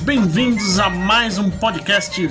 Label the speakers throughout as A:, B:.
A: bem-vindos a mais um podcast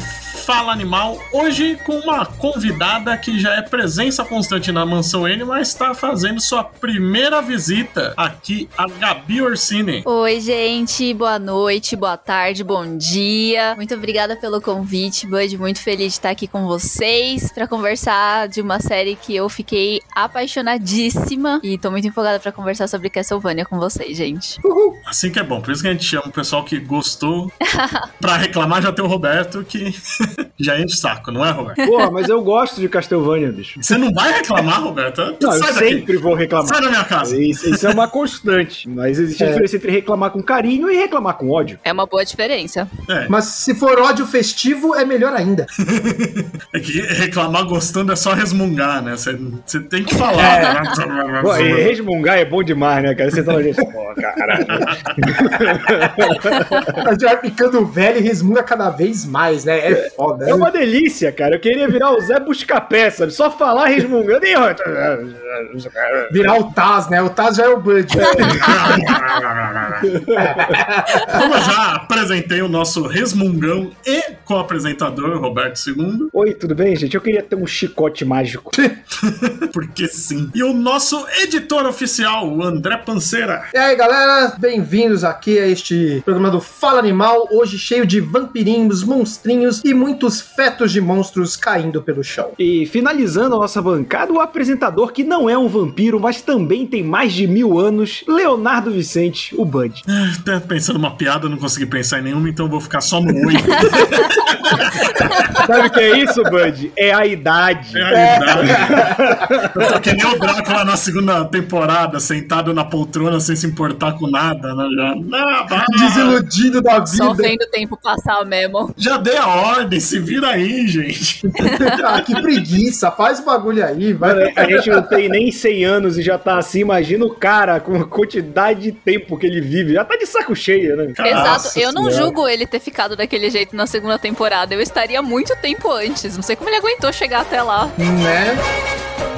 A: Fala Animal. Hoje com uma convidada que já é presença constante na Mansão N, mas está fazendo sua primeira visita aqui, a Gabi Orsini.
B: Oi, gente, boa noite, boa tarde, bom dia. Muito obrigada pelo convite, Bud. Muito feliz de estar aqui com vocês para conversar de uma série que eu fiquei apaixonadíssima e tô muito empolgada para conversar sobre Castlevania com vocês, gente.
A: Uhul. Assim que é bom, por isso que a gente chama o pessoal que gostou. pra reclamar já tem o Roberto que já enche o saco, não é, Roberto?
C: Porra, mas eu gosto de Castlevania, bicho.
A: Você não vai reclamar, Roberto?
C: Não, eu sempre vou reclamar.
A: Sai da minha casa.
C: Isso, isso é uma constante. Mas existe a diferença entre reclamar com carinho e reclamar com ódio.
B: É uma boa diferença.
D: É. Mas se for ódio festivo, é melhor ainda.
A: é que reclamar gostando é só resmungar, né? Você tem que falar. É.
C: Né? Pô, resmungar é bom demais, né, cara? Você tá gente, pô, caralho.
D: Mas já ficando velho e resmunga cada vez mais, né? É foda.
C: É né? uma delícia, cara. Eu queria virar o Zé Buscapé, sabe? Só falar resmungando e.
D: Virar o Taz, né? O Taz já é o Bud.
A: Como eu já apresentei o nosso resmungão e co-apresentador, Roberto II.
C: Oi, tudo bem, gente? Eu queria ter um chicote mágico.
A: Porque sim. E o nosso editor oficial, o André Panceira.
D: E aí, galera? Bem-vindos aqui a este programa do Fala Animal, hoje cheio de vampirinhos, monstrinhos e muitos fetos de monstros caindo pelo chão.
C: E finalizando a nossa bancada, o apresentador que não é um vampiro, mas também tem mais de mil anos, Leonardo Vicente, o Bud.
A: Ah, pensando uma piada, não consegui pensar em nenhuma, então vou ficar só no oi.
C: Sabe o que é isso, Bud? É a idade. É a idade.
A: Eu tô que nem o Drácula na segunda temporada, sentado na poltrona sem se importar com nada, né? Já,
D: não, Desiludido da vida. Só
B: vendo o tempo passar mesmo.
A: Já dei a ordem, se vira aí, gente.
D: ah, que preguiça, faz o bagulho aí, vai.
C: A gente não tem nem 100 anos e já tá assim, imagina o cara com a quantidade de tempo que ele vive, já tá de saco cheio, né?
B: Exato, eu não julgo ele ter ficado daquele jeito na segunda temporada, eu estaria muito tempo antes, não sei como ele aguentou chegar até lá.
D: Né?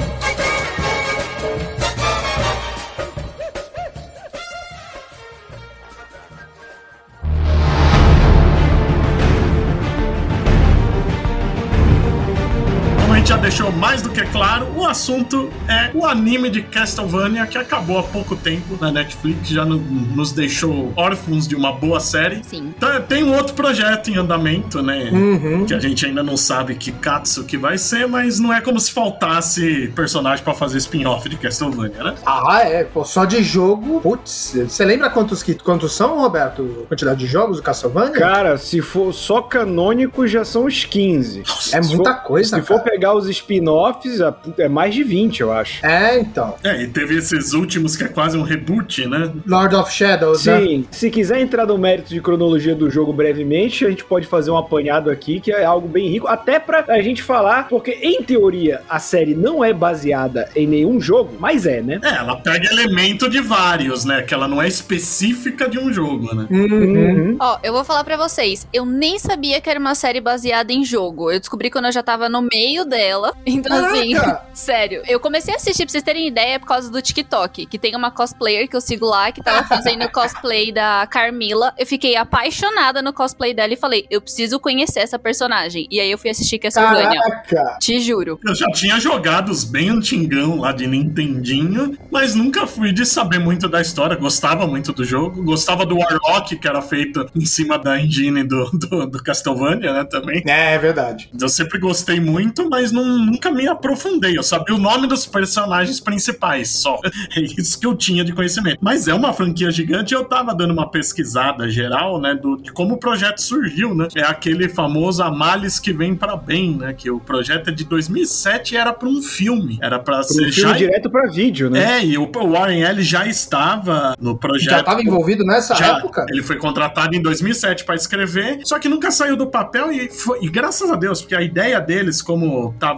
A: Já deixou mais do que claro, o assunto é o anime de Castlevania que acabou há pouco tempo na Netflix, já no, nos deixou órfãos de uma boa série.
B: Sim.
A: Então, tem um outro projeto em andamento, né? Uhum. Que a gente ainda não sabe que Katsu que vai ser, mas não é como se faltasse personagem para fazer spin-off de Castlevania, né?
D: Ah, é. Pô, só de jogo. Putz, você lembra quantos, quantos são, Roberto? A quantidade de jogos do Castlevania?
C: Cara, se for só canônico, já são os 15.
D: Nossa, é muita for, coisa. Se
C: cara. for pegar os spin-offs, é mais de 20, eu acho.
D: É, então.
A: É, e teve esses últimos que é quase um reboot, né?
D: Lord of Shadows,
C: né? Sim. Né? Se quiser entrar no mérito de cronologia do jogo brevemente, a gente pode fazer um apanhado aqui, que é algo bem rico, até pra a gente falar, porque em teoria a série não é baseada em nenhum jogo, mas é, né?
A: É, ela pega elemento de vários, né? Que ela não é específica de um jogo, né?
B: Uhum. Ó, eu vou falar para vocês, eu nem sabia que era uma série baseada em jogo. Eu descobri quando eu já tava no meio dela dela. Então, assim, Caraca. assim, sério. Eu comecei a assistir, pra vocês terem ideia, por causa do TikTok. Que tem uma cosplayer que eu sigo lá, que tava fazendo cosplay da Carmila. Eu fiquei apaixonada no cosplay dela e falei, eu preciso conhecer essa personagem. E aí eu fui assistir Castlevania. Caraca. Te juro.
A: Eu já tinha jogado os bem antigão lá de Nintendinho, mas nunca fui de saber muito da história. Gostava muito do jogo. Gostava do Warlock, que era feito em cima da engine do, do, do Castlevania, né, também.
D: É, é verdade.
A: Eu sempre gostei muito, mas não, nunca me aprofundei. Eu sabia o nome dos personagens principais só. É isso que eu tinha de conhecimento. Mas é uma franquia gigante e eu tava dando uma pesquisada geral, né, do, de como o projeto surgiu, né? É aquele famoso Amales que vem para bem, né? Que o projeto é de 2007 e era para um filme. Era para ser
C: um filme já... direto para vídeo, né?
A: É, e o Warren Ellis já estava no projeto. Já
D: estava envolvido nessa
A: já,
D: época?
A: Ele foi contratado em 2007 para escrever, só que nunca saiu do papel e, foi, e graças a Deus, porque a ideia deles, como tava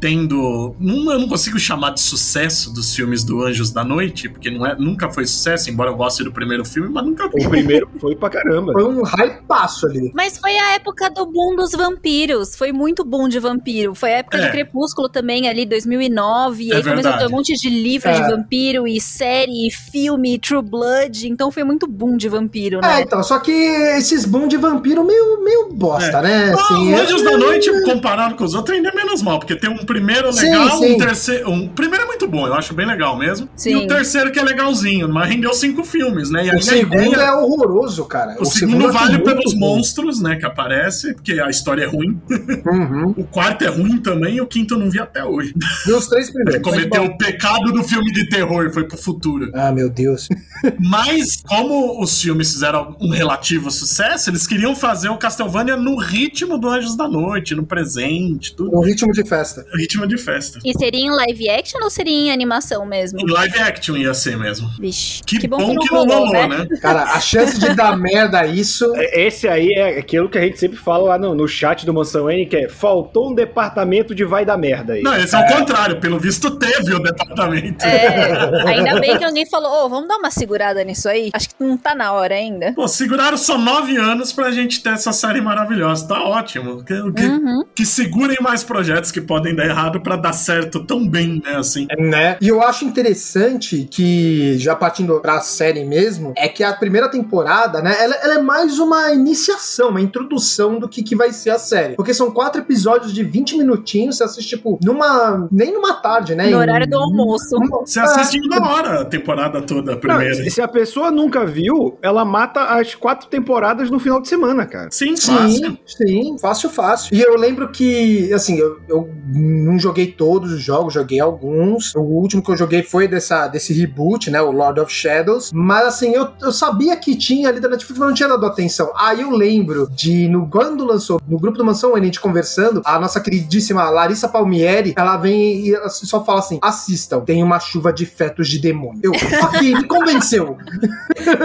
A: tendo sendo. Não, eu não consigo chamar de sucesso dos filmes do Anjos da Noite, porque não é, nunca foi sucesso, embora eu goste do primeiro filme, mas nunca.
C: O primeiro foi pra caramba.
D: Foi um hypaço ali.
B: Mas foi a época do boom dos vampiros. Foi muito boom de vampiro. Foi a época
A: É.
B: de Crepúsculo também, ali, 2009. E
A: É
B: aí começou a ter
A: verdade.
B: um monte de livro de
D: É.
B: vampiro, e série, e filme, e True Blood. Então foi muito boom de vampiro,
D: É,
B: né?
D: então, só que esses boom de vampiro meio, meio bosta, né?
A: Ah,
D: Assim,
A: o
D: é-
A: Anjos da Noite, comparado com os outros, ainda é menos mal, porque tem um primeiro
D: Sim,
A: legal,
D: sim.
A: um terceiro. Um primeiro é muito bom, eu acho bem legal mesmo.
B: Sim.
A: E o terceiro que é legalzinho, mas rendeu cinco filmes, né? E
D: O segundo
A: ideia-
D: é horroroso, cara.
A: O, segundo,
D: é
A: vale
D: muito
A: pelos
D: ruim.
A: monstros, né, que aparece, porque a história é ruim.
D: Uhum.
A: O quarto é ruim também e o quinto eu não vi até hoje.
D: E os três primeiros.
A: cometeu o pecado do filme de terror e foi pro futuro.
D: Ah, meu Deus.
A: Mas, como os filmes fizeram um relativo sucesso, eles queriam fazer o Castlevania no ritmo do Anjos da Noite, no presente, tudo.
D: O ritmo de festa.
A: Ritmo de festa.
B: E seria em live action ou seria em animação mesmo?
A: Em live action ia ser mesmo.
B: Vixe.
A: Que, bom, que não
B: rolou,
A: rolou, né?
D: Cara, a chance de dar merda isso.
C: É, Esse aí é aquilo que a gente sempre fala lá no, no chat do Mansão N, que é faltou um departamento de vai dar merda aí.
A: Não, esse é o contrário. Pelo visto, teve o departamento.
B: É, ainda bem que alguém falou, ô, vamos dar uma segurada nisso aí? Acho que não tá na hora ainda.
A: Pô, seguraram só nove anos pra gente ter essa série maravilhosa. Tá ótimo. Que, que,
B: Uhum.
A: que segurem mais projetos que podem dar errado pra dar certo tão bem, né? Assim.
D: Né? E eu acho interessante que, já partindo pra série mesmo, é que a primeira temporada, né, ela, ela é mais uma iniciação, uma introdução do que, que vai ser a série. Porque são quatro episódios de 20 minutinhos, você assiste, tipo, numa. nem numa tarde, né?
B: No
D: Em-
B: horário do almoço.
A: Você assiste em uma hora a temporada toda, a
C: Não,
A: primeira.
C: se- se a pessoa nunca viu, ela mata as quatro temporadas no final de semana, cara.
A: Sim, fácil.
D: Sim, sim, fácil, fácil. E eu lembro que, assim, eu, eu não joguei todos os jogos, joguei alguns. O último que eu joguei foi dessa, desse reboot, né? O Lord of Shadows. Mas, assim, eu, eu sabia que tinha ali da Netflix, mas não tinha dado atenção. Aí eu lembro de, no, quando lançou, no grupo do Mansão, a gente conversando, a nossa queridíssima Larissa Palmieri, ela vem e ela só fala assim: assistam, tem uma chuva de fetos de demônio. Eu, ok, me convenceu.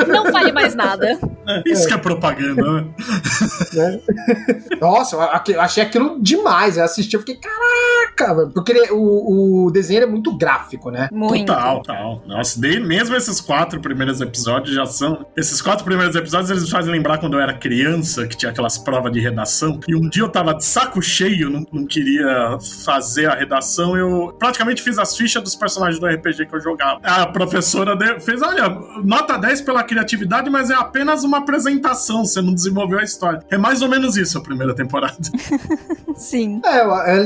B: Não fale mais nada.
A: É, isso que é propaganda, né?
D: né? Nossa, eu achei aquilo demais. Eu assisti, eu fiquei, caraca, velho. Porque ele- o, o desenho é muito gráfico, né?
B: Muito.
A: Total, total. Nossa, de- mesmo esses quatro primeiros episódios já são. Esses quatro primeiros episódios eles me fazem lembrar quando eu era criança, que tinha aquelas provas de redação. E um dia eu tava de saco cheio, não, não queria fazer a redação. Eu praticamente fiz as fichas dos personagens do RPG que eu jogava. A professora fez: olha, nota 10 pela criatividade, mas é apenas uma apresentação, você não desenvolveu a história. É mais ou menos isso a primeira temporada.
B: Sim.
D: É,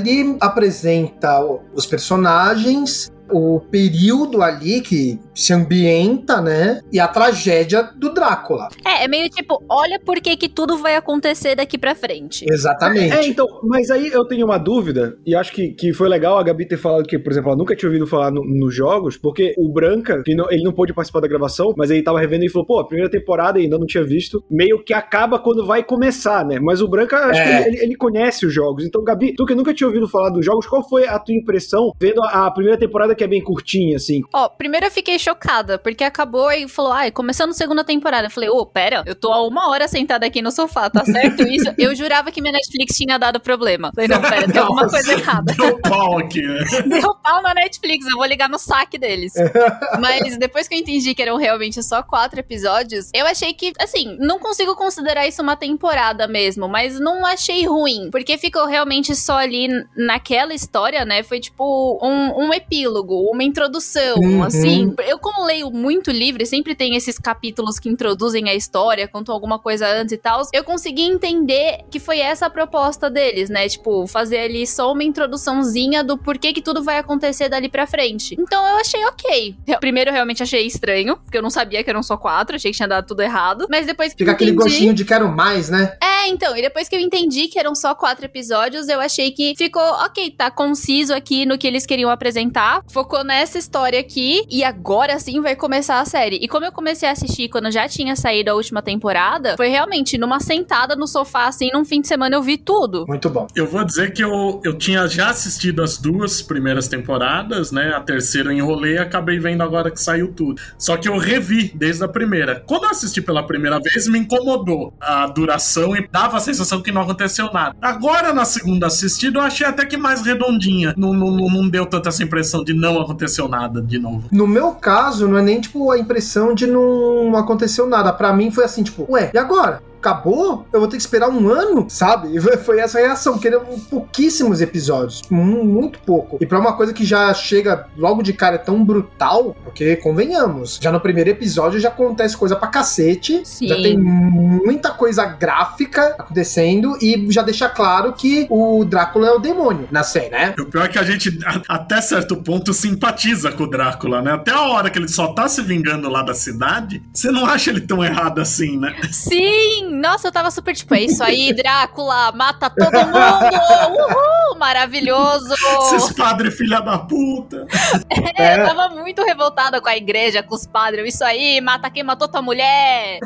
D: ele apresenta os personagens, o período ali que se ambienta, né? E a tragédia do Drácula.
B: É, é meio tipo, olha por que que tudo vai acontecer daqui pra frente.
D: Exatamente.
C: É, então, mas aí eu tenho uma dúvida, e acho que, que foi legal a Gabi ter falado que, por exemplo, ela nunca tinha ouvido falar no- nos jogos, porque o Branca, que não- ele não pôde participar da gravação, mas ele tava revendo e falou, pô, a primeira temporada ainda não tinha visto, meio que acaba quando vai começar, né? Mas o Branca, acho
D: É.
C: que ele, ele conhece os jogos. Então, Gabi, tu que nunca tinha ouvido falar dos jogos, qual foi a tua impressão vendo a, a primeira temporada que é bem curtinha, assim?
B: Ó, primeiro eu fiquei chocada, porque acabou e falou, ai, começando a segunda temporada. Eu falei, ô, pera, eu tô há uma hora sentada aqui no sofá, tá certo isso? Eu jurava que minha Netflix tinha dado problema. Falei, não, pera, tem alguma coisa errada.
A: Deu pau aqui, né?
B: Deu pau na Netflix, eu vou ligar no saque deles. Mas depois que eu entendi que eram realmente só quatro episódios, eu achei que, assim, não consigo considerar isso uma temporada mesmo, mas não achei ruim, porque ficou realmente só ali naquela história, né? Foi tipo um, um epílogo, uma introdução,
D: Uhum.
B: assim. Eu, como leio muito livro, e sempre tem esses capítulos que introduzem a história, contam alguma coisa antes e tal, eu consegui entender que foi essa a proposta deles, né? Tipo, fazer ali só uma introduçãozinha do porquê que tudo vai acontecer dali pra frente. Então eu achei ok. Primeiro eu realmente achei estranho, porque eu não sabia que eram só quatro, achei que tinha dado tudo errado. Mas depois que
D: Fica
B: eu
D: aquele
B: entendi...
D: gostinho de quero mais, né?
B: É, então, e depois que eu entendi que eram só quatro episódios, eu achei que ficou ok, tá conciso aqui no que eles queriam apresentar. focou nessa história aqui e agora sim vai começar a série. E como eu comecei a assistir quando já tinha saído a última temporada, foi realmente numa sentada no sofá, assim, num fim de semana eu vi tudo.
D: Muito bom.
A: Eu vou dizer que eu, eu tinha já assistido as duas primeiras temporadas, né? A terceira eu enrolei e acabei vendo agora que saiu tudo. Só que eu revi desde a primeira. Quando eu assisti pela primeira vez, me incomodou a duração e dava a sensação que não aconteceu nada. Agora, na segunda assistida, eu achei até que mais redondinha. Não, não, não deu tanta essa impressão de não aconteceu nada de novo.
D: No meu caso, não é nem, tipo, a impressão de não aconteceu nada. Para mim foi assim, tipo, ué, e agora? Acabou, eu vou ter que esperar um ano, sabe? E foi essa reação, que eram pouquíssimos episódios, muito pouco. E para uma coisa que já chega logo de cara tão brutal, porque convenhamos, já no primeiro episódio já acontece coisa pra cacete,
B: Sim.
D: já tem muita coisa gráfica acontecendo e já deixa claro que o Drácula é o demônio na série, né?
A: O pior é que a gente, até certo ponto, simpatiza com o Drácula, né? Até a hora que ele só tá se vingando lá da cidade, você não acha ele tão errado assim, né?
B: Sim! Nossa, eu tava super tipo, é isso aí, Drácula, mata todo mundo! Uhul! Maravilhoso!
A: Esses padres filha da puta!
B: É, eu tava muito revoltada com a igreja, com os padres. Isso aí, mata quem matou tua mulher!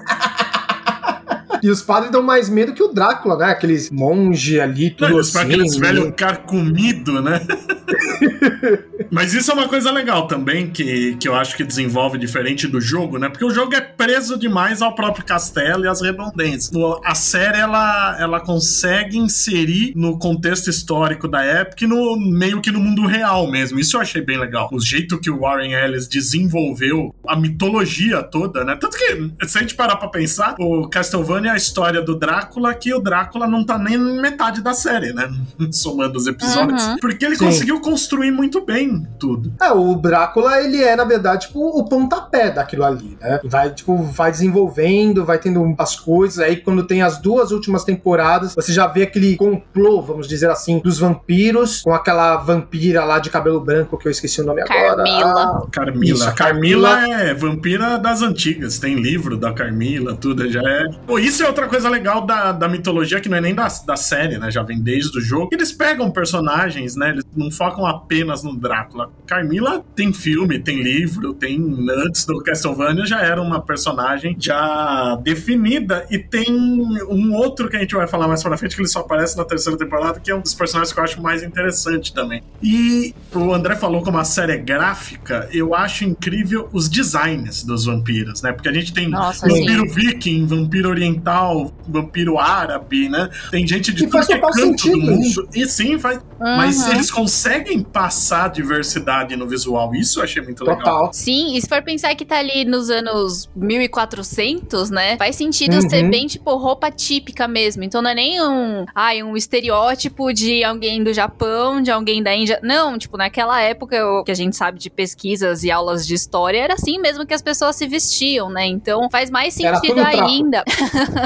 D: E os padres dão mais medo que o Drácula, né? Aqueles monge ali, tudo
A: Não,
D: assim.
A: aqueles velho carcomido, né? Mas isso é uma coisa legal também, que, que eu acho que desenvolve diferente do jogo, né? Porque o jogo é preso demais ao próprio castelo e às redondências. No- A série, ela, ela consegue inserir no contexto histórico da época e no, meio que no mundo real mesmo. Isso eu achei bem legal. O jeito que o Warren Ellis desenvolveu a mitologia toda, né? Tanto que, se a gente parar pra pensar, o Castlevania é a história do Drácula, que o Drácula não tá nem metade da série, né? Somando os episódios.
B: Uhum.
A: Porque ele
D: Sim.
A: conseguiu construir muito bem tudo.
D: É, o Drácula, ele é, na verdade, tipo, o pontapé daquilo ali, né? E Vai, tipo, vai desenvolvendo, vai tendo as coisas. Aí, quando tem as duas últimas temporadas, você já vê aquele complô, vamos dizer assim, dos vampiros, com aquela vampira lá de cabelo branco, que eu esqueci o nome agora.
B: Carmila.
D: Ah,
A: Carmila.
D: Isso,
A: Carmila,
D: Carmila-
A: é vampira das antigas. Tem livro da Carmila, tudo já é. Pô, isso é outra coisa legal da, da mitologia, que não é nem da, da série, né? Já vem desde o jogo. Eles pegam personagens, né? Eles não focam apenas no Drácula. Carmila tem filme, tem livro, tem. Antes do Castlevania já era uma personagem já definida. E tem um outro que a gente vai falar mais pra frente, que ele só aparece na terceira temporada, que é um dos personagens que eu acho mais interessante também. E o André falou como a série é gráfica, eu acho incrível os designs dos vampiros, né? Porque a gente tem
B: Nossa,
A: vampiro viking, vampiro oriental, vampiro árabe, né? Tem gente de
D: E
A: tudo que é canto do mundo. E sim, faz. Mas
B: Uhum.
A: eles conseguem passar diversidade no visual. Isso eu achei muito legal.
D: Total.
B: Sim, e se for pensar que tá ali nos anos 1400, né? Faz sentido
D: Uhum.
B: ser bem, tipo, roupa típica mesmo. Então não é nem um, ai, um estereótipo de alguém do Japão, de alguém da Índia. Não, tipo, naquela época, o que a gente sabe de pesquisas e aulas de história, era assim mesmo que as pessoas se vestiam, né? Então faz mais sentido
D: trapo.
B: Ainda.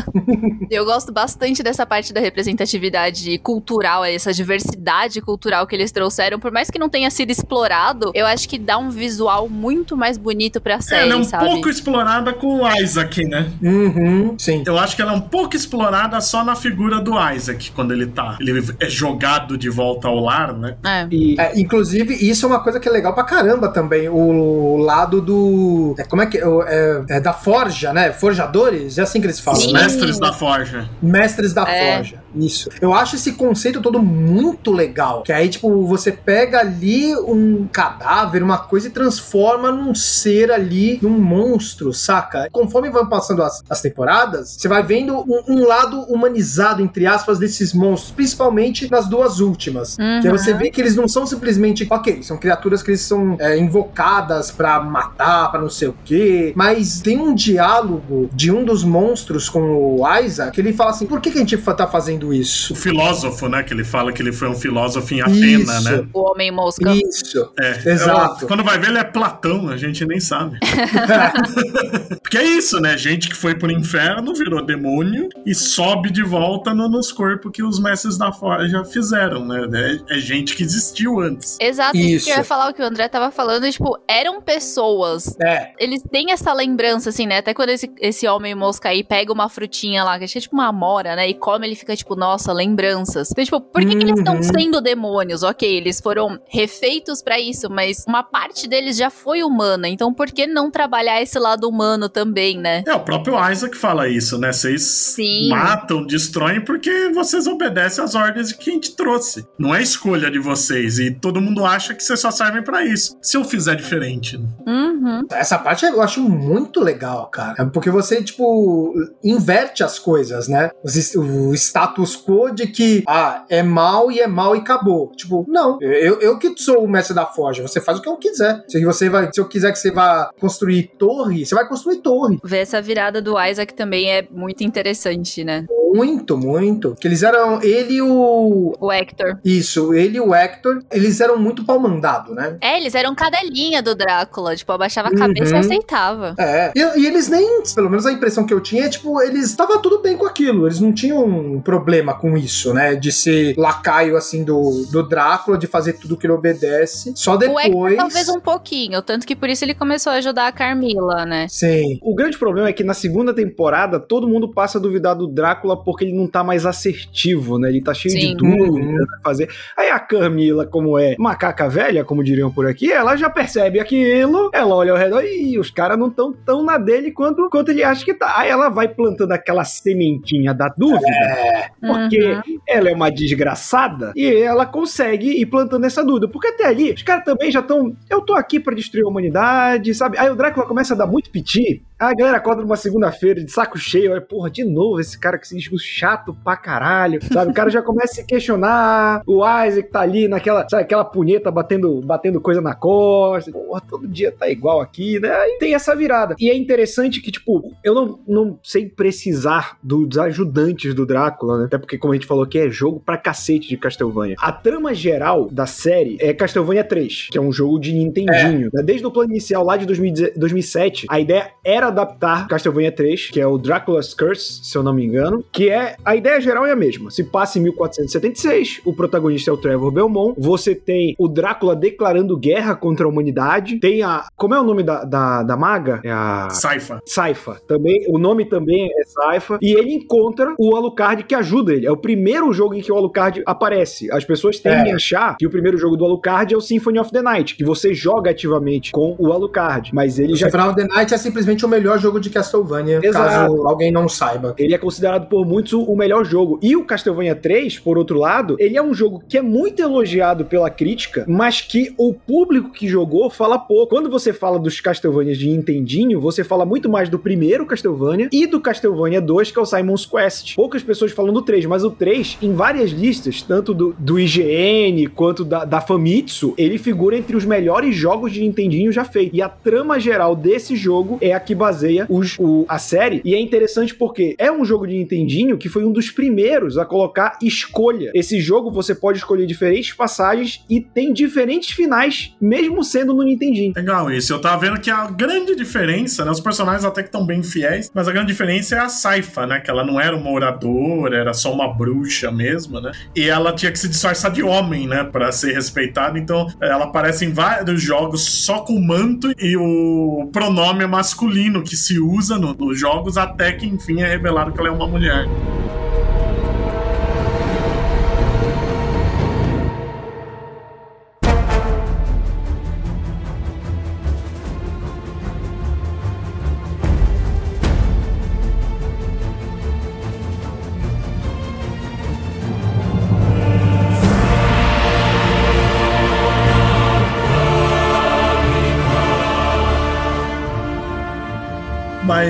B: Eu gosto bastante dessa parte da representatividade cultural, essa diversidade cultural que eles trouxeram. Por mais que não tenha sido explorado, eu acho que dá um visual muito mais bonito pra série,
A: ela é um
B: sabe?
A: pouco explorada com o Isaac, né?
D: Uhum, sim.
A: Eu acho que ela é um pouco explorada só na figura do Isaac, quando ele tá. Ele é jogado de volta ao lar, né?
B: É.
C: E
D: É, inclusive, isso é uma coisa que é legal pra caramba também. O lado do. é, como é que. é, é, é da forja, né? Forjadores? É assim que eles falam,
A: Os
B: Sim.
A: mestres da forja.
D: Mestres da
B: É.
D: forja. Isso. Eu acho esse conceito todo muito legal. Que aí, tipo, você pega ali um cadáver, uma coisa e transforma num ser ali, num monstro, saca? Conforme vão passando as, as temporadas, você vai vendo um, um lado humanizado, entre aspas, desses monstros, principalmente nas duas últimas.
B: Uhum.
D: Que aí você vê que eles não são simplesmente, ok, são criaturas que eles são é, invocadas pra matar, pra não sei o quê, mas tem um diálogo de um dos monstros com o Isaac que ele fala assim: por que, que a gente tá fazendo isso?
A: O filósofo, né? Que ele fala que ele foi um filósofo em Atena,
D: Isso.
A: né?
B: O Homem Mosca.
D: Isso.
A: É,
D: Exato.
A: eu- quando vai ver, ele é Platão, a gente nem sabe. Porque é isso, né? Gente que foi pro inferno, virou demônio e sobe de volta no- nos corpos que os mestres da forja fizeram, né? É, é gente que existiu antes.
B: Exato,
D: Isso.
B: isso que eu ia falar o que o André tava falando, tipo, eram pessoas.
D: É,
B: Eles têm essa lembrança, assim, né? Até quando esse, esse homem mosca aí pega uma frutinha lá, que é tipo uma amora, né? E come, ele fica tipo, tipo, nossa, lembranças. Então, tipo, por que,
D: uhum.
B: que eles estão uhum. sendo demônios? Ok, eles foram refeitos para isso, mas uma parte deles já foi humana. Então, por que não trabalhar esse lado humano também, né?
A: É, o próprio Isaac fala isso, né? Vocês Sim. matam, destroem porque vocês obedecem às ordens de quem te trouxe. Não é escolha de vocês. E todo mundo acha que vocês só servem para isso. Se eu fizer diferente.
B: Uhum.
D: Essa parte eu acho muito legal, cara. Porque você, tipo, inverte as coisas, né? O status quo de que, ah, é mal e é mal e acabou. Tipo, não. Eu, eu que sou o mestre da forja. Você faz o que eu quiser. Se, você vai, se eu quiser que você vá construir torre, você vai construir torre.
B: Ver essa virada do Isaac também é muito interessante, né?
D: Muito, muito. Que eles eram. Ele e o.
B: O Hector.
D: Isso, ele e o Hector, eles eram muito pau mandado, né?
B: É, eles eram cadelinha do Drácula. Tipo, abaixava a cabeça uhum. e aceitava.
D: É. E, e, eles nem. Pelo menos a impressão que eu tinha é, tipo, eles. estavam tudo bem com aquilo. Eles não tinham um problema com isso, né? De ser lacaio, assim, do, do Drácula, de fazer tudo que ele obedece. Só depois. O Hector,
B: talvez um pouquinho. Tanto que por isso ele começou a ajudar a Carmila, né?
D: Sim.
C: O grande problema é que na segunda temporada todo mundo passa a duvidar do Drácula porque ele não tá mais assertivo, né? Ele tá cheio Sim. de dúvidas uhum. fazer. Aí a Camila, como é macaca velha, como diriam por aqui, ela já percebe aquilo, ela olha ao redor e os caras não tão tão na dele quanto, quanto ele acha que tá. Aí ela vai plantando aquela sementinha da dúvida, é. Porque uhum. ela é uma desgraçada e ela consegue ir plantando essa dúvida. Porque até ali, os caras também já estão. Eu tô aqui para destruir a humanidade, sabe? Aí o Drácula começa a dar muito piti a galera acorda numa segunda-feira de saco cheio, olha, porra, de novo esse cara que se diz chato pra caralho, sabe? O cara já começa a se questionar, o Isaac tá ali naquela, sabe, aquela punheta batendo, batendo coisa na costa, porra, todo dia tá igual aqui, né? Aí tem essa virada. E é interessante que, tipo, eu não, não sei precisar dos ajudantes do Drácula, né? Até porque, como a gente falou aqui, é jogo pra cacete de Castlevania. A trama geral da série é Castlevania 3, que é um jogo de Nintendinho. É. Né? Desde o plano inicial lá de 2007, a ideia era adaptar Castlevania 3, que é o Dracula's Curse, se eu não me engano, que é a ideia geral é a mesma. Se passa em 1476, o protagonista é o Trevor Belmont, você tem o Drácula declarando guerra contra a humanidade, tem a como é o nome da, da, da maga? É a
A: Saifa.
C: Saifa. Também, o nome também é Saifa e ele encontra o Alucard que ajuda ele. É o primeiro jogo em que o Alucard aparece. As pessoas tendem é. a achar que o primeiro jogo do Alucard é o Symphony of the Night, que você joga ativamente com o Alucard, mas ele o já
D: Symphony of the Night é simplesmente o melhor jogo de Castlevania, Exato. caso alguém não saiba.
C: Ele é considerado por muitos o melhor jogo. E o Castlevania 3, por outro lado, ele é um jogo que é muito elogiado pela crítica, mas que o público que jogou fala pouco. Quando você fala dos Castlevanias de Nintendinho, você fala muito mais do primeiro Castlevania e do Castlevania 2, que é o Simon's Quest. Poucas pessoas falam do 3, mas o 3, em várias listas, tanto do, do IGN quanto da, da Famitsu, ele figura entre os melhores jogos de Nintendinho já feitos. E a trama geral desse jogo é a que baseia os, o, a série. E é interessante porque é um jogo de Nintendinho que foi um dos primeiros a colocar escolha. Esse jogo você pode escolher diferentes passagens e tem diferentes finais, mesmo sendo no Nintendinho.
A: Legal isso. Eu tava vendo que a grande diferença, né? Os personagens até que estão bem fiéis, mas a grande diferença é a Saifa, né? Que ela não era uma oradora, era só uma bruxa mesmo, né? E ela tinha que se disfarçar de homem, né? Pra ser respeitada. Então, ela aparece em vários jogos só com o manto e o pronome masculino que se usa no, nos jogos até que enfim é revelado que ela é uma mulher.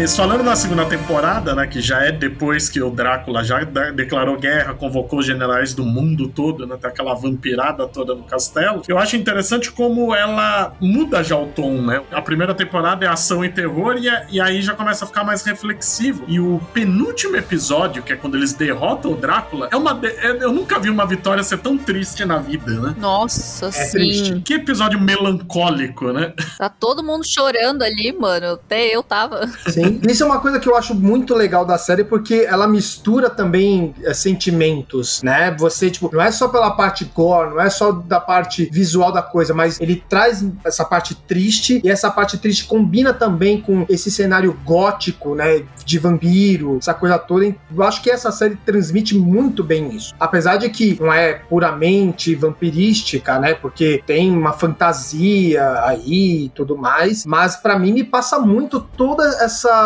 A: Mas falando na segunda temporada, né, que já é depois que o Drácula já declarou guerra, convocou os generais do mundo todo, né, tem aquela vampirada toda no castelo, eu acho interessante como ela muda já o tom, né? A primeira temporada é ação e terror e, e aí já começa a ficar mais reflexivo. E o penúltimo episódio, que é quando eles derrotam o Drácula, é uma de... é... eu nunca vi uma vitória ser tão triste na vida, né?
B: Nossa, é sim.
A: Triste. Que episódio melancólico, né?
B: Tá todo mundo chorando ali, mano. Até eu tava.
D: Sim. Isso é uma coisa que eu acho muito legal da série, porque ela mistura também é, sentimentos, né? Você, tipo, não é só pela parte gore, não é só da parte visual da coisa, mas ele traz essa parte triste e essa parte triste combina também com esse cenário gótico, né? De vampiro, essa coisa toda. Eu acho que essa série transmite muito bem isso. Apesar de que não é puramente vampirística, né? Porque tem uma fantasia aí e tudo mais, mas para mim me passa muito toda essa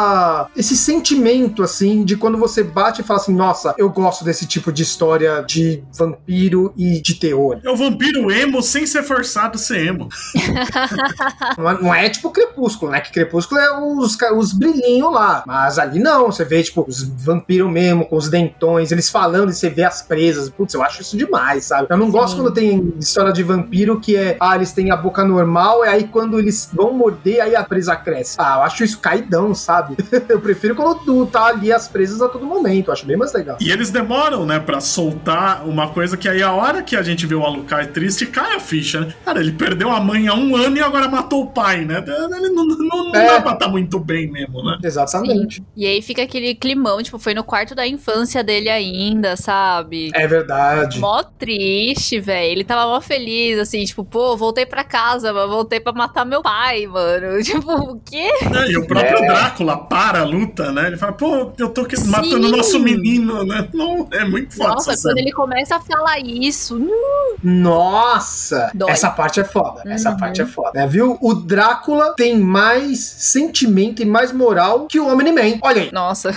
D: esse sentimento assim de quando você bate e fala assim, nossa, eu gosto desse tipo de história de vampiro e de terror.
A: É o vampiro emo sem ser forçado a ser emo.
D: não, é, não, é, tipo Crepúsculo, né? Que Crepúsculo é os, os brilhinhos lá. Mas ali não, você vê, tipo, os vampiros mesmo, com os dentões, eles falando e você vê as presas. Putz, eu acho isso demais, sabe? Eu não Sim. gosto quando tem história de vampiro que é, ah, eles têm a boca normal, e aí quando eles vão morder, aí a presa cresce. Ah, eu acho isso caidão, sabe? eu prefiro quando tu tá ali as presas a todo momento. Acho bem mais legal.
A: E eles demoram, né, pra soltar uma coisa que aí a hora que a gente vê o Alucard triste, cai a ficha, né? Cara, ele perdeu a mãe há um ano e agora matou o pai, né? Ele não, não, não é. dá pra estar tá muito bem mesmo, né?
D: Exatamente. Sim.
B: E aí fica aquele climão, tipo, foi no quarto da infância dele ainda, sabe?
D: É verdade.
B: Mó triste, velho. Ele tava mó feliz, assim, tipo, pô, voltei pra casa, mas voltei pra matar meu pai, mano. Tipo, o quê?
A: É, e o próprio é. Drácula para a luta, né? Ele fala, pô, eu tô Sim. matando o nosso menino, né? Não, é muito foda.
B: Nossa, quando ele começa a falar isso.
D: Uh, Nossa! Dói. Essa parte é foda. Uhum. Essa parte é foda. É, viu? O Drácula tem mais sentimento e mais moral que o Omni-Man. Olha aí.
B: Nossa.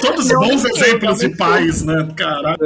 A: Todos bons exemplos de pais, né? Caralho.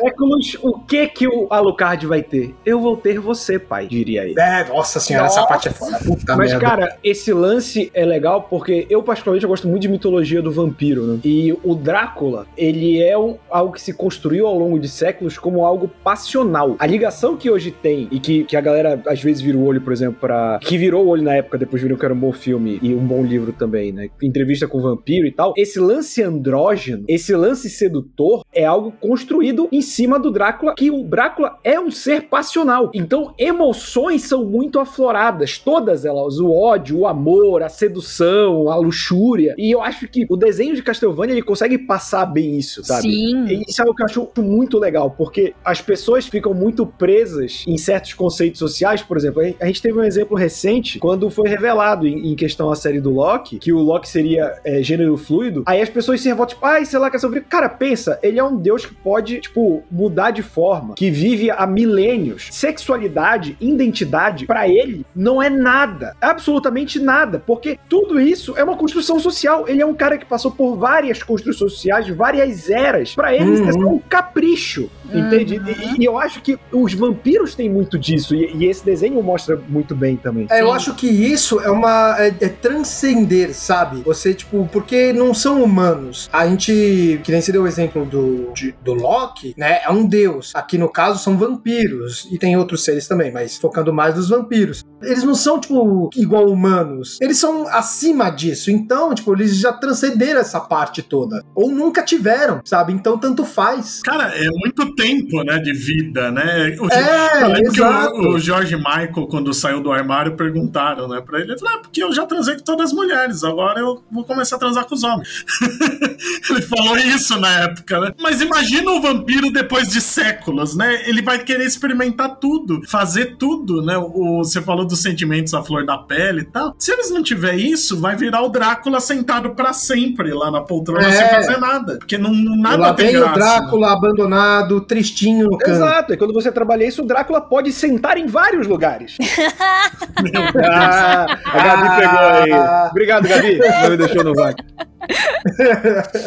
C: Séculos, o que que o Alucard vai ter? Eu vou ter você, pai, diria ele.
D: É, nossa senhora, nossa. essa parte é foda. Puta
C: Mas, merda. cara, esse lance é legal porque eu, particularmente, eu gosto muito de mitologia do vampiro, né? E o Drácula, ele é um, algo que se construiu ao longo de séculos como algo passional. A ligação que hoje tem e que, que a galera às vezes vira o olho, por exemplo, para que virou o olho na época, depois viram que era um bom filme e um bom livro também, né? Entrevista com o vampiro e tal. Esse lance andrógeno, esse lance sedutor é algo construído em cima do Drácula, que o Drácula é um ser passional. Então, emoções são muito afloradas, todas elas, o ódio, o amor, a sedução, a luxúria. E eu acho que o desenho de Castlevania ele consegue passar bem isso, sabe?
B: Sim.
C: E isso é algo que eu acho muito legal, porque as pessoas ficam muito presas em certos conceitos sociais, por exemplo, a gente teve um exemplo recente quando foi revelado em, questão a série do Loki, que o Loki seria é, gênero fluido, aí as pessoas se revoltam, tipo, ai, sei lá, quer sobre. Cara, pensa, ele é um deus que pode, tipo, mudar de forma, que vive há milênios. Sexualidade, identidade, para ele, não é nada. Absolutamente nada. Porque tudo isso é uma construção social. Ele é um cara que passou por várias construções sociais, várias eras. Para ele, uhum. é só um capricho. Entende? Uhum. E, e, eu acho que os vampiros têm muito disso. E, e esse desenho mostra muito bem também.
D: É, eu acho que isso é uma. É, é, transcender, sabe? Você, tipo, porque não são humanos. A gente. Que nem você deu o exemplo do, de, do Loki, né? É um deus. Aqui no caso são vampiros. E tem outros seres também, mas focando mais nos vampiros. Eles não são, tipo, igual humanos. Eles são acima disso. Então, tipo, eles já transcenderam essa parte toda. Ou nunca tiveram, sabe? Então, tanto faz.
A: Cara, é muito tempo, né, de vida, né?
D: O, é, eu lembro exato.
A: que o, o, George Michael, quando saiu do armário, perguntaram, né, pra ele, ele falou, ah, porque eu já transei com todas as mulheres, agora eu vou começar a transar com os homens. ele falou isso na época, né? Mas imagina o vampiro depois de séculos, né? Ele vai querer experimentar tudo, fazer tudo, né? O, você falou dos sentimentos à flor da pele e tal. Se eles não tiver isso, vai virar o Drácula sentado para sempre lá na poltrona é. sem fazer nada. Porque não, nada
D: Lá tem graça, o Drácula né? abandonado, tristinho no
C: canto. Exato, e quando você trabalha isso, o Drácula pode sentar em vários lugares. ah, a Gabi pegou aí. Obrigado, Gabi. Não me deixou no vácuo.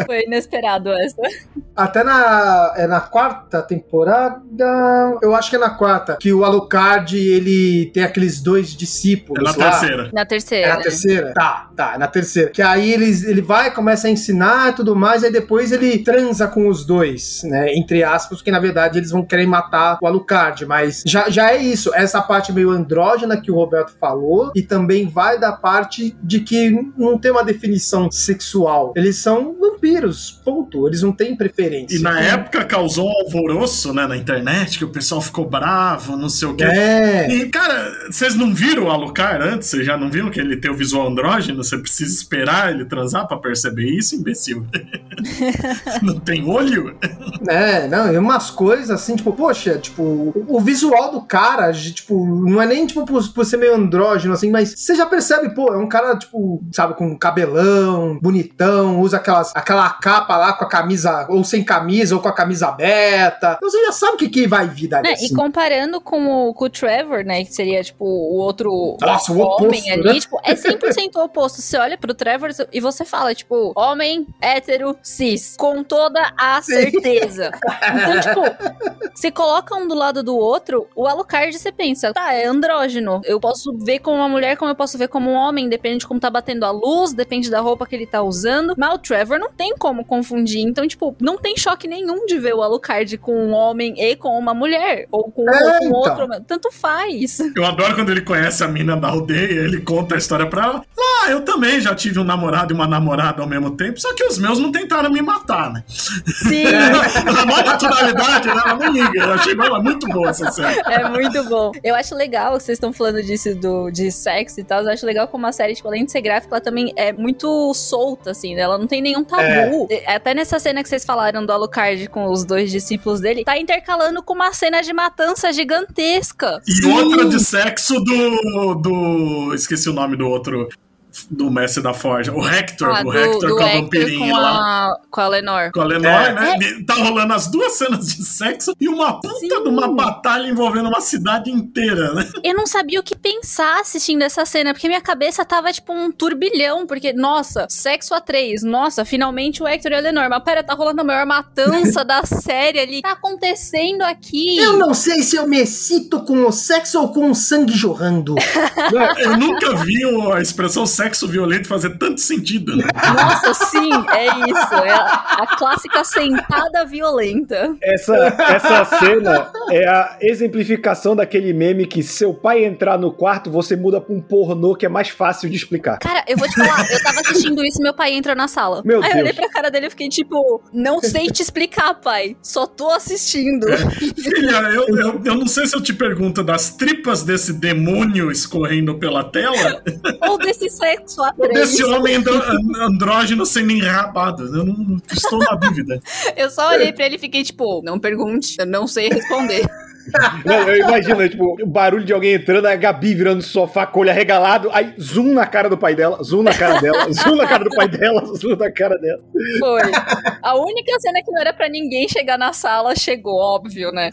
B: Foi inesperado essa.
D: Até na, é na quarta temporada, eu acho que é na quarta, que o Alucard, ele tem aqueles dois discípulos
A: É na lá. terceira.
B: Na terceira.
D: É na terceira? Tá, tá, é na terceira. Que aí ele, ele vai, começa a ensinar e tudo mais, aí depois ele transa com os dois, né, entre aspas, porque na verdade eles vão querer matar o Alucard, mas já, já é isso, essa parte meio andrógena que o Roberto falou, e também vai da parte de que não tem uma definição sexual. Eles são vampiros. Ponto. Eles não têm preferência.
A: E na época causou um alvoroço, né, na internet, que o pessoal ficou bravo, não sei o quê.
D: É.
A: E, cara, vocês não viram o Alucard antes? Vocês já não viram que ele tem o visual andrógeno? Você precisa esperar ele transar pra perceber isso, imbecil? não tem olho?
D: É, não, e umas coisas assim, tipo, poxa, tipo, o, o visual do cara, tipo, não é nem, tipo, por, por ser meio andrógeno, assim, mas você já percebe, pô, é um cara, tipo, sabe, com cabelão, bonitão, usa aquelas, aquela capa lá com a camisa, ou sem camisa, ou com a camisa aberta. Então você já sabe o que, que vai vir dali.
B: Né,
D: assim.
B: E comparando com o, com o Trevor, né, que seria, tipo, o outro
D: Nossa, o
B: homem
D: oposto,
B: ali,
D: né?
B: tipo, é 100% o oposto. Você olha pro Trevor e você fala, tipo, homem, hétero, cis, com toda a
D: Sim.
B: certeza. Então, tipo, se coloca um do lado do outro, o Alucard você pensa, tá, é andrógeno. Eu posso ver como uma mulher, como eu posso ver como um homem, depende de como tá batendo a luz, depende da roupa que ele tá usando. Mas o Trevor não tem como confundir. Então, tipo, não tem choque nenhum de ver o Alucard com um homem e com uma mulher. Ou com,
D: É,
B: ou com
D: então.
B: outro. Tanto faz.
A: Eu adoro quando ele conhece a mina da aldeia, ele conta a história pra ela. Ah, eu também já tive um namorado e uma namorada ao mesmo tempo, só que os meus não tentaram me matar, né?
B: Sim.
A: Na maior naturalidade, né? ela nem liga. Eu achei ela muito boa essa série.
B: É muito bom. Eu acho legal que vocês estão falando disso do, de sexo e tal. Eu acho legal como a série, tipo, além de ser gráfica, ela também é muito solta, assim, né? Ela não tem nenhum tabu. Até nessa cena que vocês falaram do Alucard com os dois discípulos dele, tá intercalando com uma cena de matança gigantesca.
A: E outra de sexo do. do. Esqueci o nome do outro. Do mestre da Forja. O Hector.
B: Ah,
A: o
B: do,
A: Hector
B: do
A: com a vampirinha
B: com
A: lá.
B: com a Lenor.
A: Com a Lenore,
D: É.
A: né? Tá rolando as duas cenas de sexo e uma puta
B: Sim.
A: de uma batalha envolvendo uma cidade inteira, né?
B: Eu não sabia o que pensar assistindo essa cena, porque minha cabeça tava tipo um turbilhão, porque, nossa, sexo a três, nossa, finalmente o Hector e a Lenor, mas pera, tá rolando a maior matança da série ali, tá acontecendo aqui?
D: Eu não sei se eu me excito com o sexo ou com o sangue jorrando.
A: Eu nunca vi a expressão sexo violento fazer tanto sentido. né?
B: Nossa, sim, é isso, é a, a clássica sentada violenta.
C: Essa, essa cena é a exemplificação daquele meme que se seu pai entrar no quarto, você muda pra um pornô que é mais fácil de explicar.
B: Cara, eu vou te falar, eu tava assistindo isso e meu pai entra na sala.
C: Meu
B: Aí eu
C: Deus.
B: olhei pra cara dele e fiquei tipo, não sei te explicar, pai, só tô assistindo.
A: Filha, eu, eu, eu não sei se eu te pergunto das tripas desse demônio escorrendo pela tela
B: Ou desse sexo a
A: ou
B: três.
A: desse homem andrógeno sendo enrabado. Eu não estou na dúvida.
B: Eu só olhei pra ele e fiquei tipo, não pergunte, eu não sei responder.
C: Não, eu imagino, tipo, o barulho de alguém entrando, a Gabi virando no sofá com o olho arregalado, aí zoom na cara do pai dela, zoom na cara dela, zoom na cara do pai dela, zoom na cara dela.
B: Foi. A única cena que não era pra ninguém chegar na sala chegou, óbvio, né?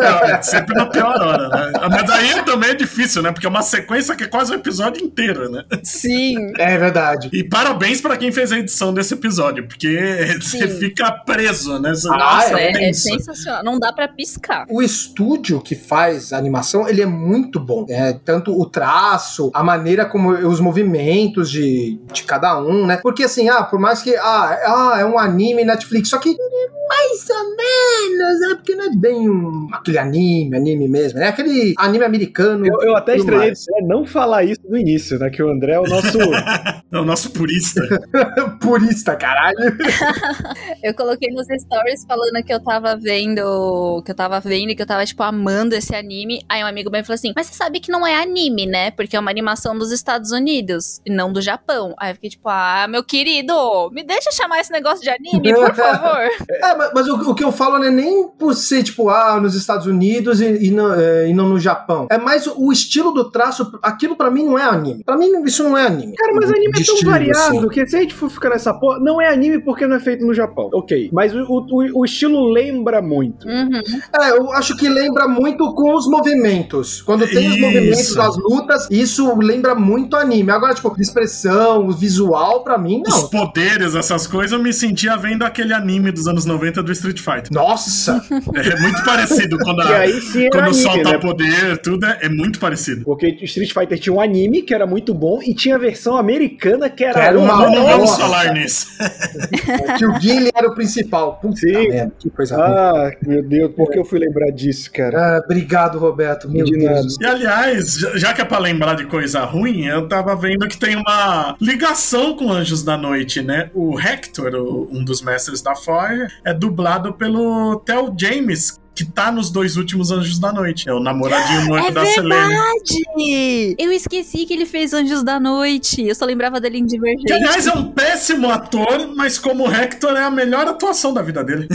A: É, sempre na pior hora, né? Mas aí também é difícil, né? Porque é uma sequência que é quase o episódio inteiro, né?
B: Sim.
D: É verdade.
A: E parabéns pra quem fez a edição desse episódio, porque você
B: Sim.
A: fica preso, né? Você-
B: Nossa,
D: é
B: é, é sensacional. Não dá pra piscar.
D: O estúdio que faz a animação, ele é muito bom. É, tanto o traço, a maneira como os movimentos de, de cada um, né? Porque assim, ah, por mais que ah, ah, é um anime Netflix, só que é mais ou menos, é porque não é bem um, aquele anime, anime mesmo, é aquele anime americano.
C: Eu, eu até estranhei
D: mais.
C: é, não falar isso no início, né? Que o André é o nosso.
A: É o nosso purista.
D: Purista, caralho.
B: Eu coloquei nos stories falando que eu tava vendo. Que eu tava vendo e que eu tava, tipo, amando esse anime. Aí um amigo meu falou assim: Mas você sabe que não é anime, né? Porque é uma animação dos Estados Unidos e não do Japão. Aí eu fiquei tipo, ah, meu querido, me deixa chamar esse negócio de anime, por favor.
D: É, mas, mas o, o que eu falo não é nem por ser, tipo, ah, nos Estados Unidos e, e não, é, e não no Japão. É mais o, estilo do traço, aquilo pra mim não é anime. Pra mim isso não é anime.
C: Cara, mas anime
D: De
C: é tão
D: estilo,
C: variado
D: assim.
C: que se a gente for ficar nessa porra, não é anime porque não é feito no Japão. Ok. Mas o, o, o estilo lembra muito.
B: Uhum.
D: É, eu acho que lembra muito com os movimentos. Quando tem os
A: Isso.
D: movimentos das lutas, isso lembra muito anime. Agora, tipo, expressão, visual, pra mim,
A: Os
D: não.
A: poderes, essas coisas, eu me sentia vendo aquele anime dos anos 90 do Street Fighter.
D: Nossa, Nossa!
A: É muito parecido quando, a,
C: aí sim
A: quando
C: anime,
A: solta
C: né?
A: poder, tudo é, é muito parecido.
C: Porque Street Fighter tinha um anime que era muito bom e tinha a versão americana que era,
D: Que era uma
A: Não, vamos
D: Nossa.
A: falar nisso.
D: que o Guile era o principal. Puta
C: Sim.
D: merda, que coisa ruim.
C: Ah, meu Deus, por que eu fui lembrar disso, cara?
D: Ah, obrigado, Roberto. Meu
C: De
D: Deus.
A: E aliás, já que é pra lembrar de coisa ruim, eu tava vendo que tem uma ligação com Anjos da Noite, né? O Hector, o- um dos mestres da Fire, é dublado pelo Theo James, que tá nos dois últimos Anjos da Noite. É o namoradinho noivo
B: É
A: da Selene.
B: verdade! Eu esqueci que ele fez Anjos da Noite. Eu só lembrava dele em
A: Que,
B: Divergente.
A: aliás, é um péssimo ator, mas como Hector é a melhor atuação da vida dele.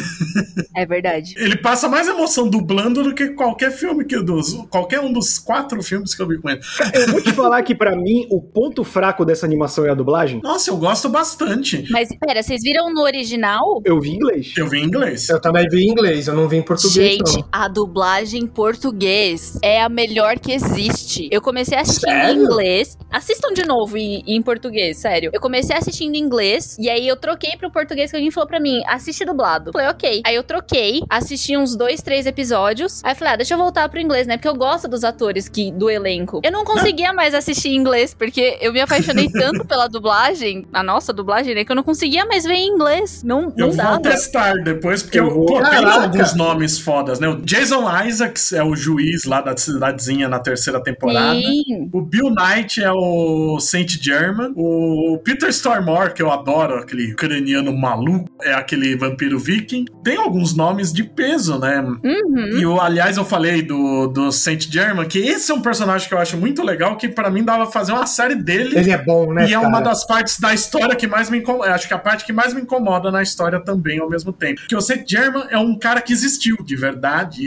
B: É verdade.
A: Ele passa mais emoção dublando do que qualquer filme que dos qualquer um dos quatro filmes que eu vi com ele.
C: Eu vou te falar que pra mim o ponto fraco dessa animação é a dublagem.
A: Nossa, eu gosto bastante.
B: Mas, pera, vocês viram no original?
C: Eu vi em inglês.
A: Eu vi em inglês.
D: Eu também vi em inglês, eu não vi em português.
B: Gente, a dublagem em português é a melhor que existe. Eu comecei assistindo em
D: Sério?
B: inglês. Assistam de novo em, em português, sério. Eu comecei assistindo em inglês e aí eu troquei pro português que alguém falou pra mim, assiste dublado. Eu falei, ok. Aí eu troquei, assisti uns dois, três episódios. Aí eu falei, ah, deixa eu voltar pro inglês, né? Porque eu gosto dos atores que, do elenco. Eu não conseguia mais assistir em inglês, porque eu me apaixonei tanto pela dublagem, a nossa dublagem, né? Que eu não conseguia mais ver em inglês. Não,
A: Eu
B: não
A: vou
B: dava.
A: testar depois, porque
C: Eu
A: eu,
C: vou-
A: pô, tem alguns nomes fodas, né? O Jason Isaacs é o juiz lá da cidadezinha na terceira temporada.
B: Sim.
A: O Bill Knight é o Saint German. O Peter Stormare, que eu adoro, aquele ucraniano maluco, é aquele vampiro viking. Tem alguns nomes de peso, né?
B: Uhum.
A: E eu, aliás, eu falei do, do Saint German, que esse é um personagem que eu acho muito legal, que pra mim dava pra fazer uma série dele.
D: Ele é bom, né?
A: E é
D: cara?
A: uma das partes da história que mais me incomoda. Acho que a parte que mais me incomoda na história também ao mesmo tempo. Porque o Saint German é um cara que existiu de verdade.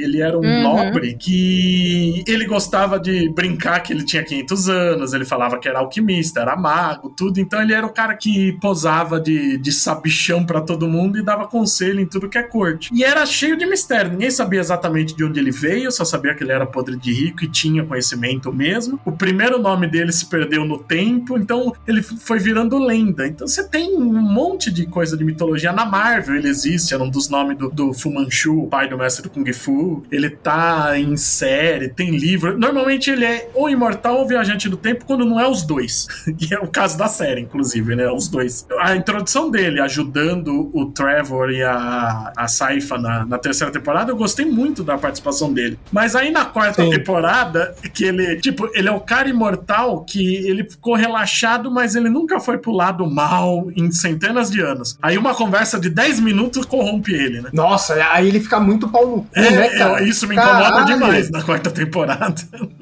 A: Ele era um
B: Uhum.
A: nobre que ele gostava de brincar que ele tinha 500 anos. Ele falava que era alquimista, era mago, tudo. Então ele era o cara que posava de, de sabichão pra todo mundo e dava conselho em tudo que é corte. E era cheio de mistério. Ninguém sabia exatamente de onde ele veio, só sabia que ele era podre de rico e tinha conhecimento mesmo. O primeiro nome dele se perdeu no tempo, então ele foi virando lenda. Então você tem um monte de coisa de mitologia. Na Marvel ele existe, era um dos nomes do, do Fu Manchu, o pai do mestre do Kung Fu. Ele tá em série, tem livro. Normalmente ele é ou imortal ou viajante do tempo, quando não é os dois. e é o caso da série, inclusive, né? Os dois. A introdução dele ajudando o Trevor e a, a Saifa na, na terceira temporada, eu gostei muito da participação dele. Mas aí na quarta
D: Sim.
A: temporada, que ele, tipo, ele é o cara imortal que ele ficou relaxado, mas ele nunca foi pro lado mal em centenas de anos. Aí uma conversa de 10 minutos corrompe ele, né?
D: Nossa, aí ele fica muito pau no
A: É,
D: né,
A: é, isso me incomoda
D: Caralho.
A: demais na quarta temporada.